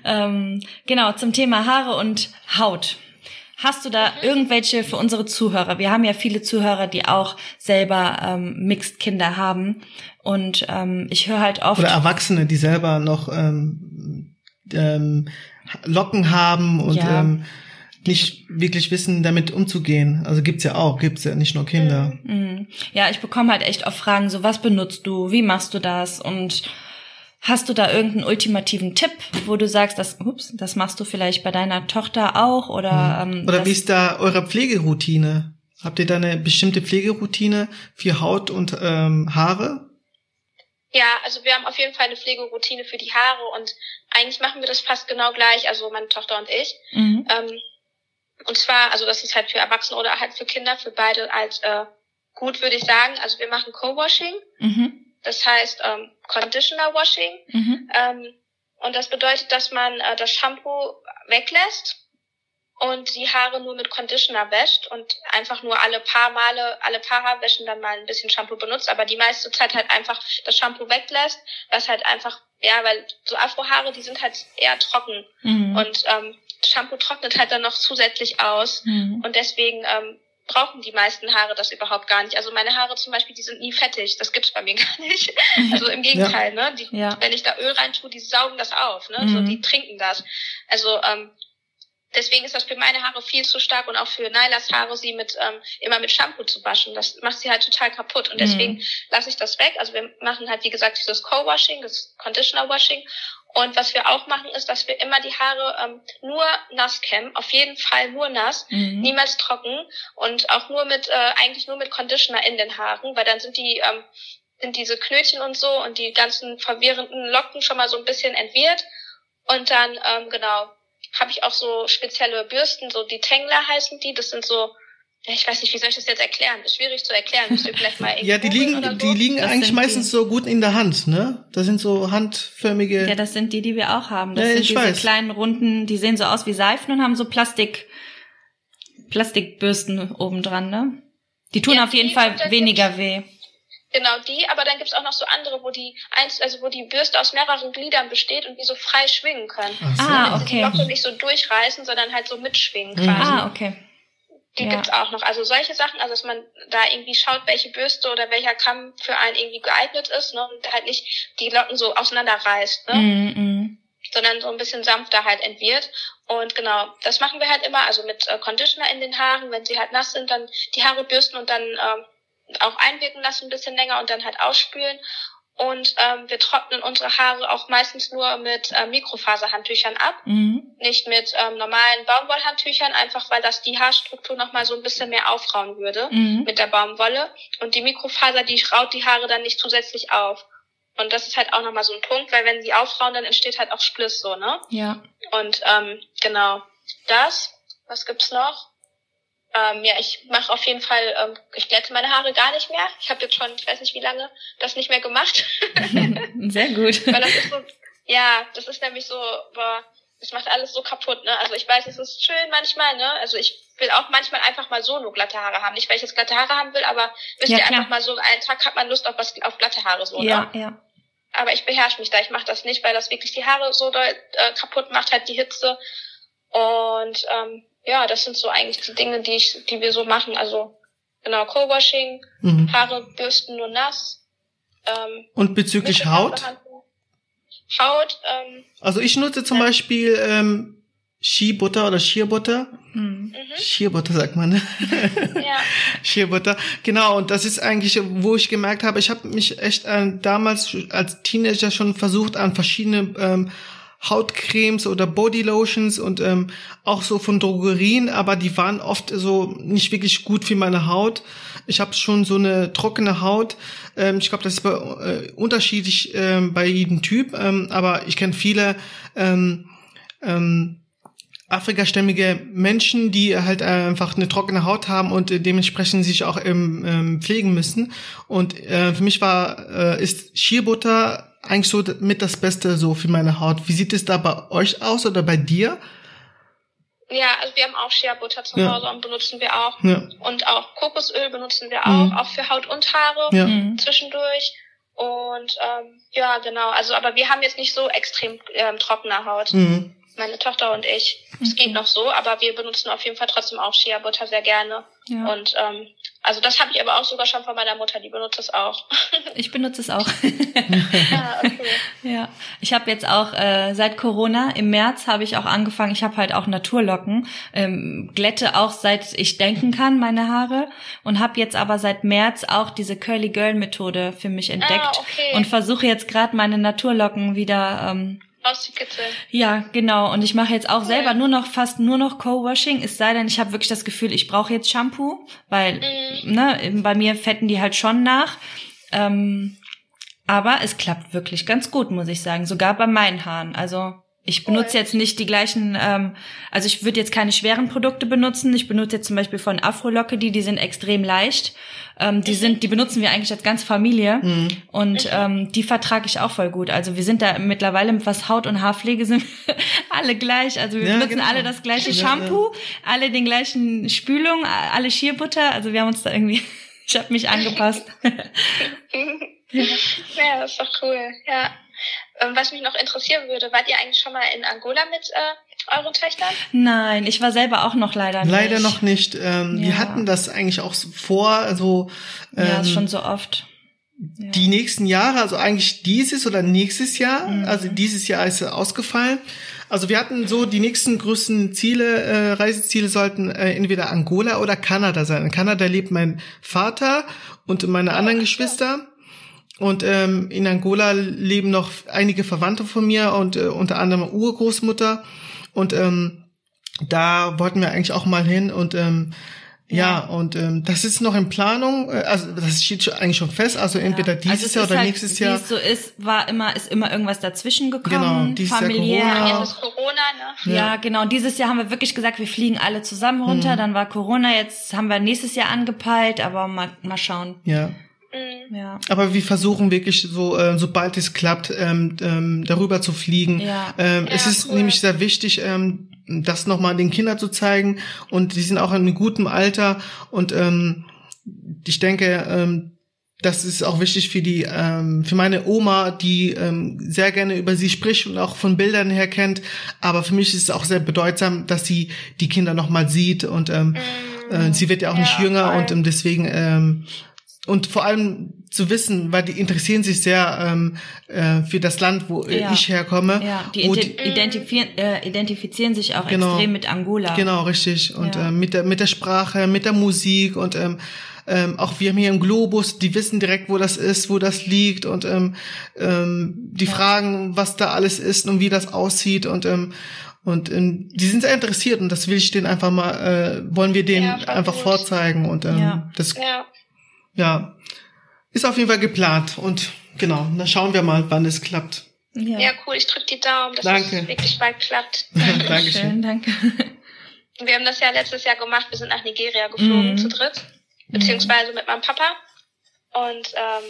[SPEAKER 1] Ähm, genau, zum Thema Haare und Haut. Hast du da mhm. irgendwelche für unsere Zuhörer? Wir haben ja viele Zuhörer, die auch selber ähm, Mixed Kinder haben. Und ähm, ich höre halt oft.
[SPEAKER 2] Oder Erwachsene, die selber noch ähm, ähm, Locken haben und ja. ähm, nicht wirklich wissen, damit umzugehen. Also gibt's ja auch, gibt's ja nicht nur Kinder.
[SPEAKER 1] Mhm. Ja, ich bekomme halt echt oft Fragen, so was benutzt du, wie machst du das und hast du da irgendeinen ultimativen Tipp, wo du sagst, das, ups, das machst du vielleicht bei deiner Tochter auch oder
[SPEAKER 2] mhm. ähm, oder wie ist da eure Pflegeroutine? Habt ihr da eine bestimmte Pflegeroutine für Haut und ähm, Haare?
[SPEAKER 3] Ja, also wir haben auf jeden Fall eine Pflegeroutine für die Haare und eigentlich machen wir das fast genau gleich, also meine Tochter und ich. Mhm. Ähm, und zwar, also das ist halt für Erwachsene oder halt für Kinder, für beide als äh, gut, würde ich sagen. Also wir machen Co-Washing. Mhm. Das heißt ähm, Conditioner Washing. Mhm. Ähm, und das bedeutet, dass man äh, das Shampoo weglässt und die Haare nur mit Conditioner wäscht und einfach nur alle paar Male, alle paar Haarwäschen dann mal ein bisschen Shampoo benutzt, aber die meiste Zeit halt einfach das Shampoo weglässt, was halt einfach, ja, weil so Afrohaare, die sind halt eher trocken mhm. und ähm, Shampoo trocknet halt dann noch zusätzlich aus. Mhm. Und deswegen ähm, brauchen die meisten Haare das überhaupt gar nicht. Also meine Haare zum Beispiel, die sind nie fettig. Das gibt's bei mir gar nicht. Also im Gegenteil, ja. ne? Die, ja. Wenn ich da Öl rein tue, die saugen das auf, ne? Mhm. So, die trinken das. Also ähm, deswegen ist das für meine Haare viel zu stark und auch für Nailas Haare, sie mit ähm, immer mit Shampoo zu waschen. Das macht sie halt total kaputt. Und deswegen mhm. lasse ich das weg. Also wir machen halt, wie gesagt, dieses Co-Washing, das Conditioner-Washing. Und was wir auch machen, ist, dass wir immer die Haare ähm, nur nass kämmen, auf jeden Fall nur nass, mhm. niemals trocken und auch nur mit, äh, eigentlich nur mit Conditioner in den Haaren, weil dann sind die, ähm, sind diese Knötchen und so und die ganzen verwirrenden Locken schon mal so ein bisschen entwirrt. Und dann, ähm, genau, habe ich auch so spezielle Bürsten, so die Tengler heißen die, das sind so ich weiß nicht, wie soll ich das jetzt erklären? Das ist schwierig zu erklären. Müsst ihr vielleicht mal
[SPEAKER 2] ja, die liegen, so? die liegen das eigentlich meistens die. so gut in der Hand, ne? Das sind so handförmige.
[SPEAKER 1] Ja, das sind die, die wir auch haben. Das ja, sind diese weiß. kleinen runden, die sehen so aus wie Seifen und haben so Plastik, Plastikbürsten obendran, ne? Die tun ja, auf jeden Fall weniger weh.
[SPEAKER 3] Genau die, aber dann gibt's auch noch so andere, wo die eins, also wo die Bürste aus mehreren Gliedern besteht und die so frei schwingen können.
[SPEAKER 1] So. Ah, okay.
[SPEAKER 3] Die nicht so durchreißen, sondern halt so mitschwingen mhm. quasi.
[SPEAKER 1] Ah, okay.
[SPEAKER 3] Die ja. gibt's auch noch. Also solche Sachen, also dass man da irgendwie schaut, welche Bürste oder welcher Kamm für einen irgendwie geeignet ist, ne? Und halt nicht die Locken so auseinanderreißt, ne? Mm -mm. Sondern so ein bisschen sanfter halt entwirrt. Und genau, das machen wir halt immer, also mit äh, Conditioner in den Haaren, wenn sie halt nass sind, dann die Haare bürsten und dann äh, auch einwirken lassen ein bisschen länger und dann halt ausspülen. Und ähm, wir trocknen unsere Haare auch meistens nur mit äh, Mikrofaserhandtüchern ab, mhm. nicht mit ähm, normalen Baumwollhandtüchern, einfach weil das die Haarstruktur nochmal so ein bisschen mehr aufrauen würde mhm. mit der Baumwolle. Und die Mikrofaser, die raut die Haare dann nicht zusätzlich auf. Und das ist halt auch nochmal so ein Punkt, weil wenn sie aufrauen, dann entsteht halt auch Spliss so, ne?
[SPEAKER 1] Ja.
[SPEAKER 3] Und ähm, genau das. Was gibt's noch? Ähm, ja, ich mache auf jeden Fall, ähm, ich glätte meine Haare gar nicht mehr. Ich habe jetzt schon, ich weiß nicht wie lange, das nicht mehr gemacht.
[SPEAKER 1] Sehr gut.
[SPEAKER 3] Weil das ist so, ja, das ist nämlich so, boah, das macht alles so kaputt, ne? Also ich weiß, es ist schön manchmal, ne? Also ich will auch manchmal einfach mal so nur glatte Haare haben. Nicht, weil ich jetzt glatte Haare haben will, aber wisst ja, ihr, einfach mal so einen Tag hat man Lust auf was auf glatte Haare so,
[SPEAKER 1] ja, ne? Ja.
[SPEAKER 3] Aber ich beherrsche mich da, ich mache das nicht, weil das wirklich die Haare so doll, äh, kaputt macht, halt die Hitze. Und ähm, ja, das sind so eigentlich die Dinge, die ich, die wir so machen. Also genau, Co-Washing, mhm. Haare bürsten nur nass.
[SPEAKER 2] Ähm, Und bezüglich Haut?
[SPEAKER 3] Haut. Ähm,
[SPEAKER 2] also ich nutze zum ja. Beispiel ähm, Skibutter oder Schierbutter. Mhm. Schierbutter sagt man. Ne? ja. Schierbutter. Genau, und das ist eigentlich, wo ich gemerkt habe, ich habe mich echt äh, damals als Teenager schon versucht, an verschiedene ähm, Hautcremes oder Bodylotions und ähm, auch so von Drogerien, aber die waren oft so nicht wirklich gut für meine Haut. Ich habe schon so eine trockene Haut. Ähm, ich glaube, das ist bei, äh, unterschiedlich ähm, bei jedem Typ, ähm, aber ich kenne viele ähm, ähm, afrikastämmige Menschen, die halt einfach eine trockene Haut haben und äh, dementsprechend sich auch ähm, pflegen müssen. Und äh, für mich war äh, ist Schierbutter eigentlich so mit das Beste so für meine Haut. Wie sieht es da bei euch aus oder bei dir?
[SPEAKER 3] Ja, also wir haben auch Shea Butter zu ja. Hause und benutzen wir auch. Ja. Und auch Kokosöl benutzen wir auch, mhm. auch für Haut und Haare ja. Mhm. zwischendurch. Und ähm, ja, genau. Also, aber wir haben jetzt nicht so extrem ähm, trockene Haut. Mhm. Meine Tochter und ich. Es geht noch so, aber wir benutzen auf jeden Fall trotzdem auch Shea Butter sehr gerne. Ja. Und ähm, also das habe ich aber auch sogar schon von meiner Mutter, die benutzt es auch.
[SPEAKER 1] ich benutze es auch. ja, okay. ja, ich habe jetzt auch äh, seit Corona im März habe ich auch angefangen. Ich habe halt auch Naturlocken, ähm, glätte auch seit ich denken kann meine Haare und habe jetzt aber seit März auch diese Curly Girl Methode für mich entdeckt ah, okay. und versuche jetzt gerade meine Naturlocken wieder ähm,
[SPEAKER 3] rauszukitzeln.
[SPEAKER 1] Ja, genau. Und ich mache jetzt auch cool. selber nur noch fast nur noch Co-Washing. Es sei denn, ich habe wirklich das Gefühl, ich brauche jetzt Shampoo, weil mhm. ne, bei mir fetten die halt schon nach. Ähm, aber es klappt wirklich ganz gut, muss ich sagen. Sogar bei meinen Haaren. Also ich benutze jetzt nicht die gleichen, ähm, also ich würde jetzt keine schweren Produkte benutzen. Ich benutze jetzt zum Beispiel von Afrolocke, die, die sind extrem leicht. Ähm, die sind, die benutzen wir eigentlich als ganze Familie mhm. und ähm, die vertrage ich auch voll gut. Also wir sind da mittlerweile, was Haut- und Haarpflege sind alle gleich. Also wir ja, benutzen genau. alle das gleiche Shampoo, alle den gleichen Spülung, alle Schierbutter. Also wir haben uns da irgendwie, ich habe mich angepasst.
[SPEAKER 3] ja, das ist doch cool. Ja. Ähm, was mich noch interessieren würde, wart ihr eigentlich schon mal in Angola mit äh, euren Töchtern?
[SPEAKER 1] Nein, ich war selber auch noch leider nicht.
[SPEAKER 2] Leider noch nicht. Ähm,
[SPEAKER 1] Ja.
[SPEAKER 2] Wir hatten das eigentlich auch so vor, also ähm,
[SPEAKER 1] Ja, ist schon so oft. Ja.
[SPEAKER 2] die nächsten Jahre, also eigentlich dieses oder nächstes Jahr,
[SPEAKER 1] Mhm.
[SPEAKER 2] also dieses Jahr ist ausgefallen. Also wir hatten so die nächsten größten Ziele, äh, Reiseziele sollten äh, entweder Angola oder Kanada sein. In Kanada lebt mein Vater und meine anderen Geschwister. Und ähm, in Angola leben noch einige Verwandte von mir und äh, unter anderem Urgroßmutter. Und ähm, da wollten wir eigentlich auch mal hin und ähm, ja, und ähm, das ist noch in Planung. äh, Also das steht schon, eigentlich schon fest. Also entweder
[SPEAKER 1] Ja.
[SPEAKER 2] dieses
[SPEAKER 1] Also
[SPEAKER 2] Jahr oder
[SPEAKER 1] halt,
[SPEAKER 2] nächstes
[SPEAKER 1] Wie
[SPEAKER 2] Jahr.
[SPEAKER 1] es so ist, war immer, ist immer irgendwas dazwischen gekommen.
[SPEAKER 2] Genau, dieses Jahr
[SPEAKER 1] familiär.
[SPEAKER 2] Corona.
[SPEAKER 3] Jetzt ist Corona, ne?
[SPEAKER 1] Ja, genau. Dieses Jahr haben wir wirklich gesagt, wir fliegen alle zusammen runter.
[SPEAKER 2] Mhm.
[SPEAKER 1] Dann war Corona. Jetzt haben wir nächstes Jahr angepeilt, aber mal, mal schauen.
[SPEAKER 2] Ja.
[SPEAKER 3] Mhm.
[SPEAKER 1] Ja.
[SPEAKER 2] Aber wir versuchen wirklich so, äh, sobald es klappt, ähm, ähm, darüber zu fliegen.
[SPEAKER 1] Ja.
[SPEAKER 2] Ähm,
[SPEAKER 3] Ja,
[SPEAKER 2] es ist
[SPEAKER 3] cool.
[SPEAKER 2] nämlich sehr wichtig, ähm, das nochmal den Kindern zu zeigen. Und die sind auch in einem guten Alter. Und ähm, ich denke, ähm, das ist auch wichtig für die, ähm, für meine Oma, die ähm, sehr gerne über sie spricht und auch von Bildern her kennt. Aber für mich ist es auch sehr bedeutsam, dass sie die Kinder nochmal sieht und ähm, äh, sie wird ja auch nicht
[SPEAKER 3] Ja,
[SPEAKER 2] jünger
[SPEAKER 3] voll.
[SPEAKER 2] und ähm, deswegen ähm, und vor allem zu wissen, weil die interessieren sich sehr ähm, äh, für das Land, wo äh,
[SPEAKER 1] Ja.
[SPEAKER 2] ich herkomme.
[SPEAKER 1] Ja, die
[SPEAKER 2] wo
[SPEAKER 1] ident- identifizieren, äh, identifizieren sich auch
[SPEAKER 2] Genau.
[SPEAKER 1] extrem mit Angola.
[SPEAKER 2] Genau, richtig. Und
[SPEAKER 1] Ja.
[SPEAKER 2] ähm, mit der mit der Sprache, mit der Musik und ähm, ähm, auch wir haben hier einen Globus, die wissen direkt, wo das ist, wo das liegt und ähm, ähm, die
[SPEAKER 1] Ja.
[SPEAKER 2] fragen, was da alles ist und wie das aussieht und ähm, und ähm, die sind sehr interessiert und das will ich denen einfach mal, äh, wollen wir denen einfach
[SPEAKER 3] gut.
[SPEAKER 2] vorzeigen und ähm,
[SPEAKER 1] Ja.
[SPEAKER 2] das
[SPEAKER 3] Ja.
[SPEAKER 2] ist auf jeden Fall geplant und genau, dann schauen wir mal, wann es klappt.
[SPEAKER 1] Ja.
[SPEAKER 3] ja, cool. Ich drücke die Daumen, dass
[SPEAKER 2] Danke.
[SPEAKER 3] es wirklich bald klappt.
[SPEAKER 2] Dankeschön.
[SPEAKER 1] Schön, danke.
[SPEAKER 3] Wir haben das ja letztes Jahr gemacht. Wir sind nach Nigeria geflogen
[SPEAKER 1] Mhm.
[SPEAKER 3] zu dritt, beziehungsweise mit meinem Papa. Und ähm,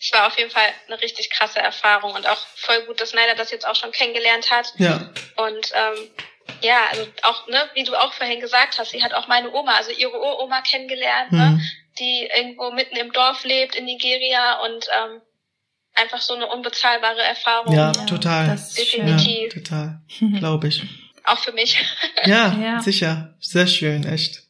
[SPEAKER 3] es war auf jeden Fall eine richtig krasse Erfahrung und auch voll gut, dass Naila das jetzt auch schon kennengelernt hat.
[SPEAKER 2] Ja,
[SPEAKER 3] Und ähm, ja, also auch, ne, wie du auch vorhin gesagt hast, sie hat auch meine Oma, also ihre Uroma kennengelernt, ne,
[SPEAKER 2] hm.
[SPEAKER 3] Die irgendwo mitten im Dorf lebt in Nigeria und ähm, einfach so eine unbezahlbare Erfahrung.
[SPEAKER 2] ja, total.
[SPEAKER 1] das schön.
[SPEAKER 2] Ja,
[SPEAKER 3] Definitiv.
[SPEAKER 2] total, glaube ich.
[SPEAKER 3] Auch für mich.
[SPEAKER 2] Ja,
[SPEAKER 1] Ja.
[SPEAKER 2] sicher. Sehr schön, echt.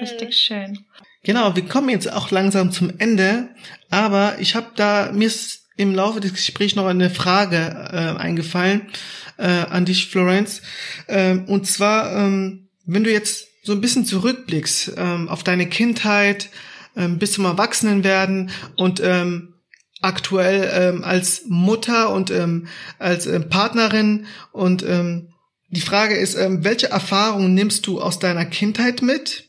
[SPEAKER 1] Richtig schön.
[SPEAKER 2] Genau, wir kommen jetzt auch langsam zum Ende, aber ich habe da, mir ist im Laufe des Gesprächs noch eine Frage äh, eingefallen äh, an dich, Florence. Ähm, und zwar, ähm, wenn du jetzt so ein bisschen zurückblickst ähm, auf deine Kindheit ähm, bis zum Erwachsenenwerden und ähm, aktuell ähm, als Mutter und ähm, als ähm, Partnerin und ähm, die Frage ist, ähm, welche Erfahrungen nimmst du aus deiner Kindheit mit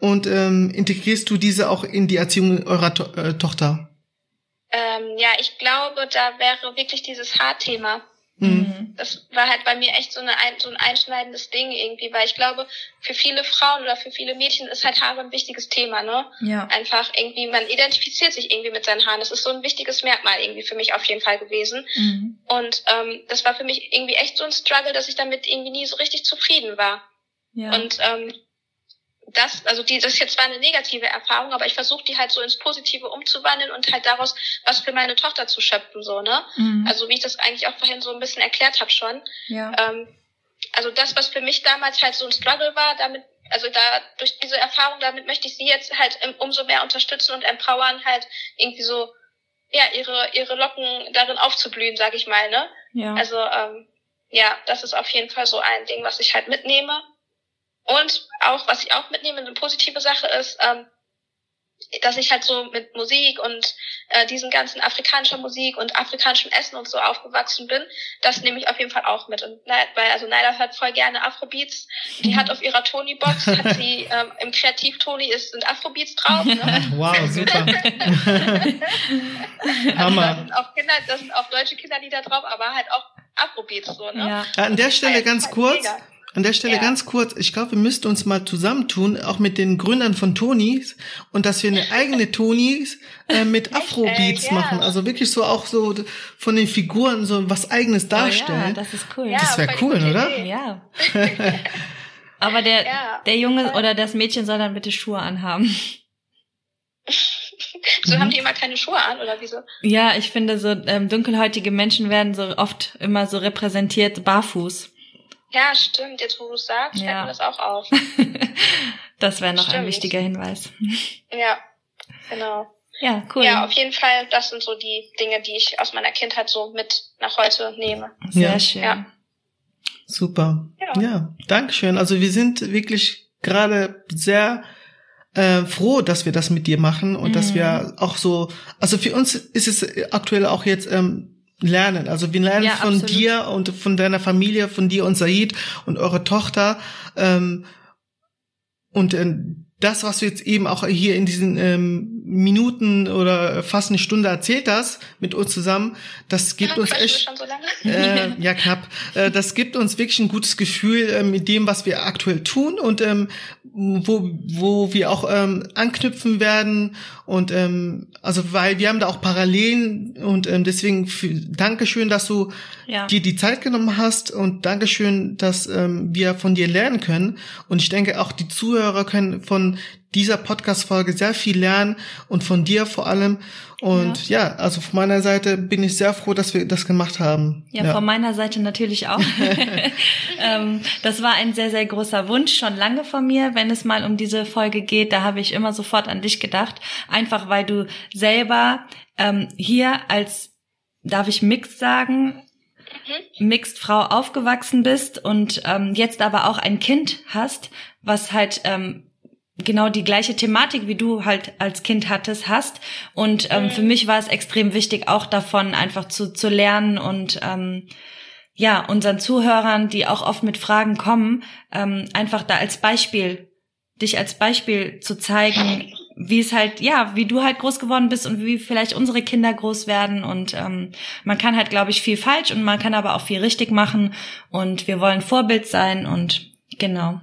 [SPEAKER 2] und ähm, integrierst du diese auch in die Erziehung eurer to äh, Tochter?
[SPEAKER 3] Ähm, ja, ich glaube, da wäre wirklich dieses Haarthema.
[SPEAKER 2] Mhm.
[SPEAKER 3] Das war halt bei mir echt so, eine, ein- so ein einschneidendes Ding irgendwie, weil ich glaube, für viele Frauen oder für viele Mädchen ist halt Haare ein wichtiges Thema, ne?
[SPEAKER 1] Ja.
[SPEAKER 3] Einfach irgendwie, man identifiziert sich irgendwie mit seinen Haaren. Das ist so ein wichtiges Merkmal irgendwie für mich auf jeden Fall gewesen.
[SPEAKER 1] Mhm.
[SPEAKER 3] Und ähm, das war für mich irgendwie echt so ein Struggle, dass ich damit irgendwie nie so richtig zufrieden war.
[SPEAKER 1] Ja.
[SPEAKER 3] Und ähm, das, also die, das ist jetzt zwar eine negative Erfahrung, aber ich versuche die halt so ins Positive umzuwandeln und halt daraus was für meine Tochter zu schöpfen, so, ne?
[SPEAKER 1] mhm.
[SPEAKER 3] Also wie ich das eigentlich auch vorhin so ein bisschen erklärt habe schon.
[SPEAKER 1] ja.
[SPEAKER 3] Ähm, also das, was für mich damals halt so ein Struggle war, damit, also da durch diese Erfahrung, damit möchte ich sie jetzt halt umso mehr unterstützen und empowern, halt irgendwie so, ja, ihre, ihre Locken darin aufzublühen, sag ich mal, ne?
[SPEAKER 1] ja.
[SPEAKER 3] Also ähm, ja, das ist auf jeden Fall so ein Ding, was ich halt mitnehme. Und auch, was ich auch mitnehme, eine positive Sache ist, ähm, dass ich halt so mit Musik und äh, diesen ganzen afrikanischer Musik und afrikanischem Essen und so aufgewachsen bin. Das nehme ich auf jeden Fall auch mit. Und weil also Naila hört voll gerne Afrobeats. Die hat auf ihrer Tony-Box, hat sie ähm, im Kreativ-Tony ist sind Afrobeats drauf. Ne?
[SPEAKER 2] Wow, super.
[SPEAKER 3] Also da
[SPEAKER 2] Hammer.
[SPEAKER 3] sind auch Kinder, da sind auch deutsche Kinderlieder drauf, aber halt auch Afrobeats so, ne?
[SPEAKER 1] ja.
[SPEAKER 2] An der Stelle ganz
[SPEAKER 3] Halt
[SPEAKER 2] kurz,
[SPEAKER 3] mega.
[SPEAKER 2] An der Stelle
[SPEAKER 3] Ja.
[SPEAKER 2] ganz kurz, ich glaube, wir müssten uns mal zusammentun, auch mit den Gründern von Tonys und dass wir eine eigene Tonys äh, mit Afrobeats
[SPEAKER 3] Äh, ja.
[SPEAKER 2] machen. Also wirklich so auch so von den Figuren so was eigenes
[SPEAKER 1] Oh, ja,
[SPEAKER 2] darstellen.
[SPEAKER 1] das ist cool.
[SPEAKER 3] Ja,
[SPEAKER 2] Das wär
[SPEAKER 3] voll die
[SPEAKER 2] cool, oder?
[SPEAKER 3] Idee.
[SPEAKER 1] Ja. Aber der,
[SPEAKER 3] Ja.
[SPEAKER 1] der Junge oder das Mädchen soll dann bitte Schuhe anhaben.
[SPEAKER 3] So
[SPEAKER 2] Mhm.
[SPEAKER 3] haben die immer keine Schuhe an, oder wieso?
[SPEAKER 1] Ja, ich finde so ähm, dunkelhäutige Menschen werden so oft immer so repräsentiert barfuß.
[SPEAKER 3] Ja, stimmt. Jetzt, wo du es sagst, fällt
[SPEAKER 1] Ja.
[SPEAKER 3] mir das auch auf.
[SPEAKER 1] das wäre noch ein
[SPEAKER 3] Stimmt.
[SPEAKER 1] wichtiger Hinweis.
[SPEAKER 3] Ja, genau.
[SPEAKER 1] Ja, cool.
[SPEAKER 3] Ja, auf jeden Fall, das sind so die Dinge, die ich aus meiner Kindheit so mit nach heute nehme.
[SPEAKER 1] Sehr
[SPEAKER 2] Ja.
[SPEAKER 1] schön.
[SPEAKER 3] Ja.
[SPEAKER 2] Super.
[SPEAKER 3] Ja.
[SPEAKER 2] Ja, Dankeschön. Also wir sind wirklich gerade sehr äh, froh, dass wir das mit dir machen und dass
[SPEAKER 1] Mhm.
[SPEAKER 2] wir auch so, also für uns ist es aktuell auch jetzt ähm, lernen. Also wir lernen
[SPEAKER 1] Ja,
[SPEAKER 2] von
[SPEAKER 1] absolut.
[SPEAKER 2] dir und von deiner Familie, von dir und Said und eure Tochter. Ähm, und äh, das, was du jetzt eben auch hier in diesen ähm, Minuten oder fast eine Stunde erzählt hast mit uns zusammen, das gibt
[SPEAKER 3] Ja,
[SPEAKER 2] uns
[SPEAKER 3] quatschen wir
[SPEAKER 2] echt
[SPEAKER 3] schon so lange?
[SPEAKER 2] äh, ja, knapp. Äh, das gibt uns wirklich ein gutes Gefühl äh, mit dem, was wir aktuell tun und ähm, wo, wo wir auch ähm, anknüpfen werden. Und ähm, also weil wir haben da auch Parallelen und ähm, deswegen für, Dankeschön, dass du
[SPEAKER 1] Ja.
[SPEAKER 2] dir die Zeit genommen hast und Dankeschön, dass ähm, wir von dir lernen können. Und ich denke, auch die Zuhörer können von dieser Podcast-Folge sehr viel lernen und von dir vor allem. Und ja. also von meiner Seite bin ich sehr froh, dass wir das gemacht haben.
[SPEAKER 1] Ja, von meiner Seite natürlich auch. ähm, das war ein sehr, sehr großer Wunsch, schon lange von mir, wenn es mal um diese Folge geht. Da habe ich immer sofort an dich gedacht. Einfach weil du selber ähm, hier als, darf ich Mixed sagen, Mixed Frau aufgewachsen bist und ähm, jetzt aber auch ein Kind hast, was halt ähm, genau die gleiche Thematik, wie du halt als Kind hattest, hast. Und ähm, für mich war es extrem wichtig, auch davon einfach zu, zu lernen und ähm, ja, unseren Zuhörern, die auch oft mit Fragen kommen, ähm, einfach da als Beispiel, dich als Beispiel zu zeigen, wie es halt, ja, wie du halt groß geworden bist und wie vielleicht unsere Kinder groß werden. Und ähm, man kann halt, glaube ich, viel falsch und man kann aber auch viel richtig machen. Und wir wollen Vorbild sein und genau.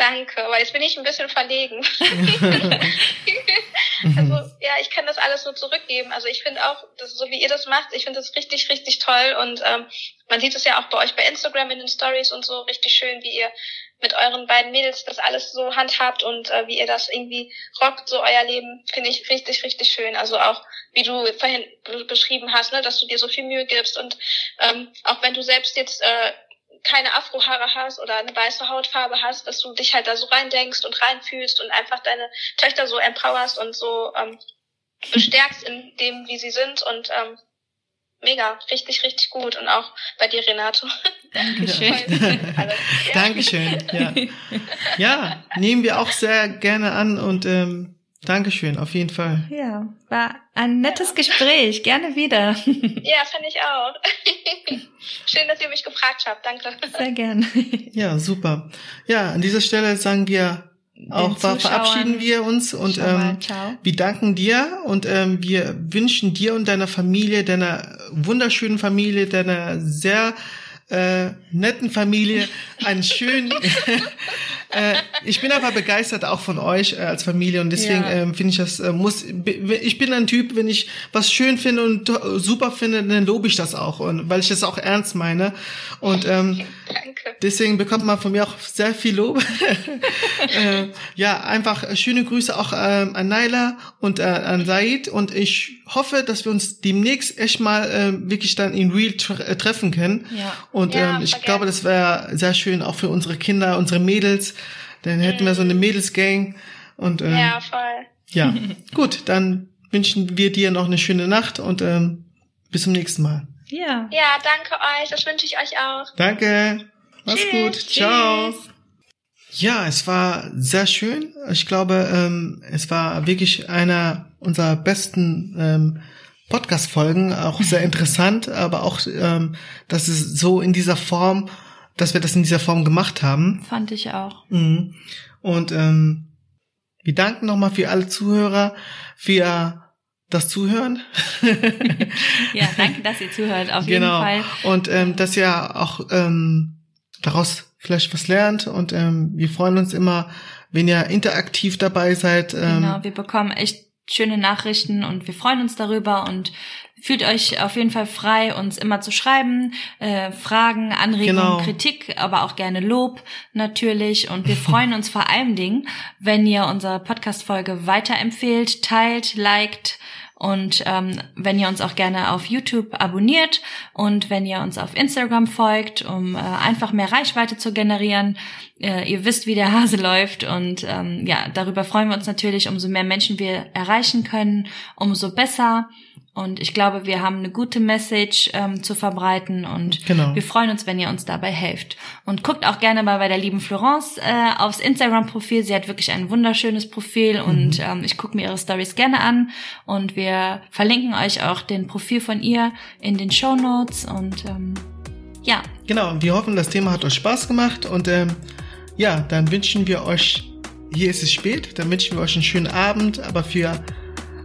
[SPEAKER 3] Danke, aber jetzt bin ich ein bisschen verlegen. also ja, ich kann das alles nur zurückgeben. Also ich finde auch, das, so wie ihr das macht, ich finde das richtig, richtig toll. Und ähm, man sieht es ja auch bei euch bei Instagram in den Stories und so richtig schön, wie ihr mit euren beiden Mädels das alles so handhabt und äh, wie ihr das irgendwie rockt, so euer Leben, finde ich richtig, richtig schön. Also auch, wie du vorhin be- beschrieben hast, ne, dass du dir so viel Mühe gibst und ähm, auch wenn du selbst jetzt äh, keine Afrohaare hast oder eine weiße Hautfarbe hast, dass du dich halt da so reindenkst und reinfühlst und einfach deine Töchter so empowerst und so ähm, bestärkst in dem, wie sie sind und ähm, mega, richtig, richtig gut und auch bei dir, Renato.
[SPEAKER 1] Dankeschön.
[SPEAKER 3] Ja.
[SPEAKER 2] Dankeschön. Ja. ja, nehmen wir auch sehr gerne an und ähm, Dankeschön, auf jeden Fall.
[SPEAKER 1] Ja, war ein nettes Gespräch. Gerne wieder.
[SPEAKER 3] Ja, fand ich auch. Schön, dass ihr mich gefragt habt. Danke.
[SPEAKER 1] Sehr gern.
[SPEAKER 2] Ja, super. Ja, an dieser Stelle sagen wir auch, verabschieden wir uns und
[SPEAKER 1] mal
[SPEAKER 2] ähm,
[SPEAKER 1] ciao.
[SPEAKER 2] wir danken dir und ähm, wir wünschen dir und deiner Familie, deiner wunderschönen Familie, deiner sehr äh, netten Familie einen schönen. Äh, ich bin aber begeistert auch von euch äh, als Familie und deswegen
[SPEAKER 1] Ja.
[SPEAKER 2] ähm, finde ich das äh, muss. Ich bin ein Typ, wenn ich was schön finde und to- super finde, dann lobe ich das auch und weil ich das auch ernst meine und ähm,
[SPEAKER 3] Danke.
[SPEAKER 2] Deswegen bekommt man von mir auch sehr viel Lob. äh, ja, einfach schöne Grüße auch ähm, an Naila und äh, an Said. Und ich hoffe, dass wir uns demnächst echt mal äh, wirklich dann in Real tre äh, treffen können.
[SPEAKER 1] Ja.
[SPEAKER 2] Und
[SPEAKER 3] Ja,
[SPEAKER 2] ähm, ich glaube, das wäre sehr schön auch für unsere Kinder, unsere Mädels. Dann hätten wir so eine Mädelsgang. Und ähm,
[SPEAKER 3] Ja, voll.
[SPEAKER 2] ja, gut, dann wünschen wir dir noch eine schöne Nacht und ähm, bis zum nächsten Mal.
[SPEAKER 1] Ja.
[SPEAKER 3] Ja, danke euch. Das wünsche ich euch auch.
[SPEAKER 2] Danke. Mach's
[SPEAKER 3] Tschüss.
[SPEAKER 2] gut. Ciao.
[SPEAKER 1] Tschüss.
[SPEAKER 2] Ja, es war sehr schön. Ich glaube, ähm, es war wirklich einer unserer besten ähm, Podcast-Folgen. Auch sehr interessant, aber auch, ähm, dass es so in dieser Form, dass wir das in dieser Form gemacht haben.
[SPEAKER 1] Fand ich auch.
[SPEAKER 2] Mhm. Und ähm, wir danken nochmal für alle Zuhörer, für das Zuhören.
[SPEAKER 1] Ja, danke, dass ihr zuhört. Auf
[SPEAKER 2] genau.
[SPEAKER 1] jeden Fall.
[SPEAKER 2] Und ähm, dass ihr auch ähm, daraus vielleicht was lernt. Und ähm, wir freuen uns immer, wenn ihr interaktiv dabei seid. Ähm,
[SPEAKER 1] Genau, wir bekommen echt schöne Nachrichten und wir freuen uns darüber und fühlt euch auf jeden Fall frei, uns immer zu schreiben, äh, Fragen, Anregungen,
[SPEAKER 2] Genau.
[SPEAKER 1] Kritik, aber auch gerne Lob natürlich. Und wir freuen uns vor allen Dingen, wenn ihr unsere Podcast-Folge weiterempfehlt, teilt, liked Und ähm, wenn ihr uns auch gerne auf YouTube abonniert und wenn ihr uns auf Instagram folgt, um äh, einfach mehr Reichweite zu generieren, äh, ihr wisst, wie der Hase läuft. Und ähm, ja, darüber freuen wir uns natürlich. Umso mehr Menschen wir erreichen können, umso besser. Und ich glaube, wir haben eine gute Message ähm, zu verbreiten und genau. wir freuen uns, wenn ihr uns dabei helft. Und guckt auch gerne mal bei der lieben Florence äh, aufs Instagram-Profil. Sie hat wirklich ein wunderschönes Profil mhm. und ähm, ich gucke mir ihre Stories gerne an. Und wir verlinken euch auch den Profil von ihr in den Show Notes. Und ähm, ja.
[SPEAKER 2] Genau, wir hoffen, das Thema hat euch Spaß gemacht. Und ähm, ja, dann wünschen wir euch, hier ist es spät, dann wünschen wir euch einen schönen Abend, aber für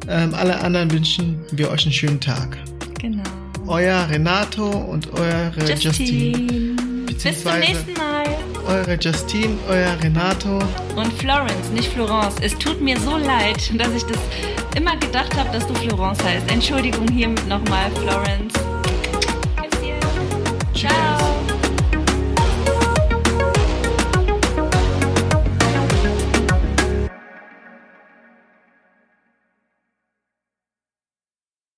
[SPEAKER 2] ähm, alle anderen wünschen wir euch einen schönen Tag.
[SPEAKER 1] Genau.
[SPEAKER 2] Euer Renato und eure Justine.
[SPEAKER 1] Bis zum nächsten Mal.
[SPEAKER 2] Eure Justine, euer Renato.
[SPEAKER 1] Und Florence, nicht Florence. Es tut mir so leid, dass ich das immer gedacht habe, dass du Florence heißt. Entschuldigung hiermit nochmal, Florence. Ciao.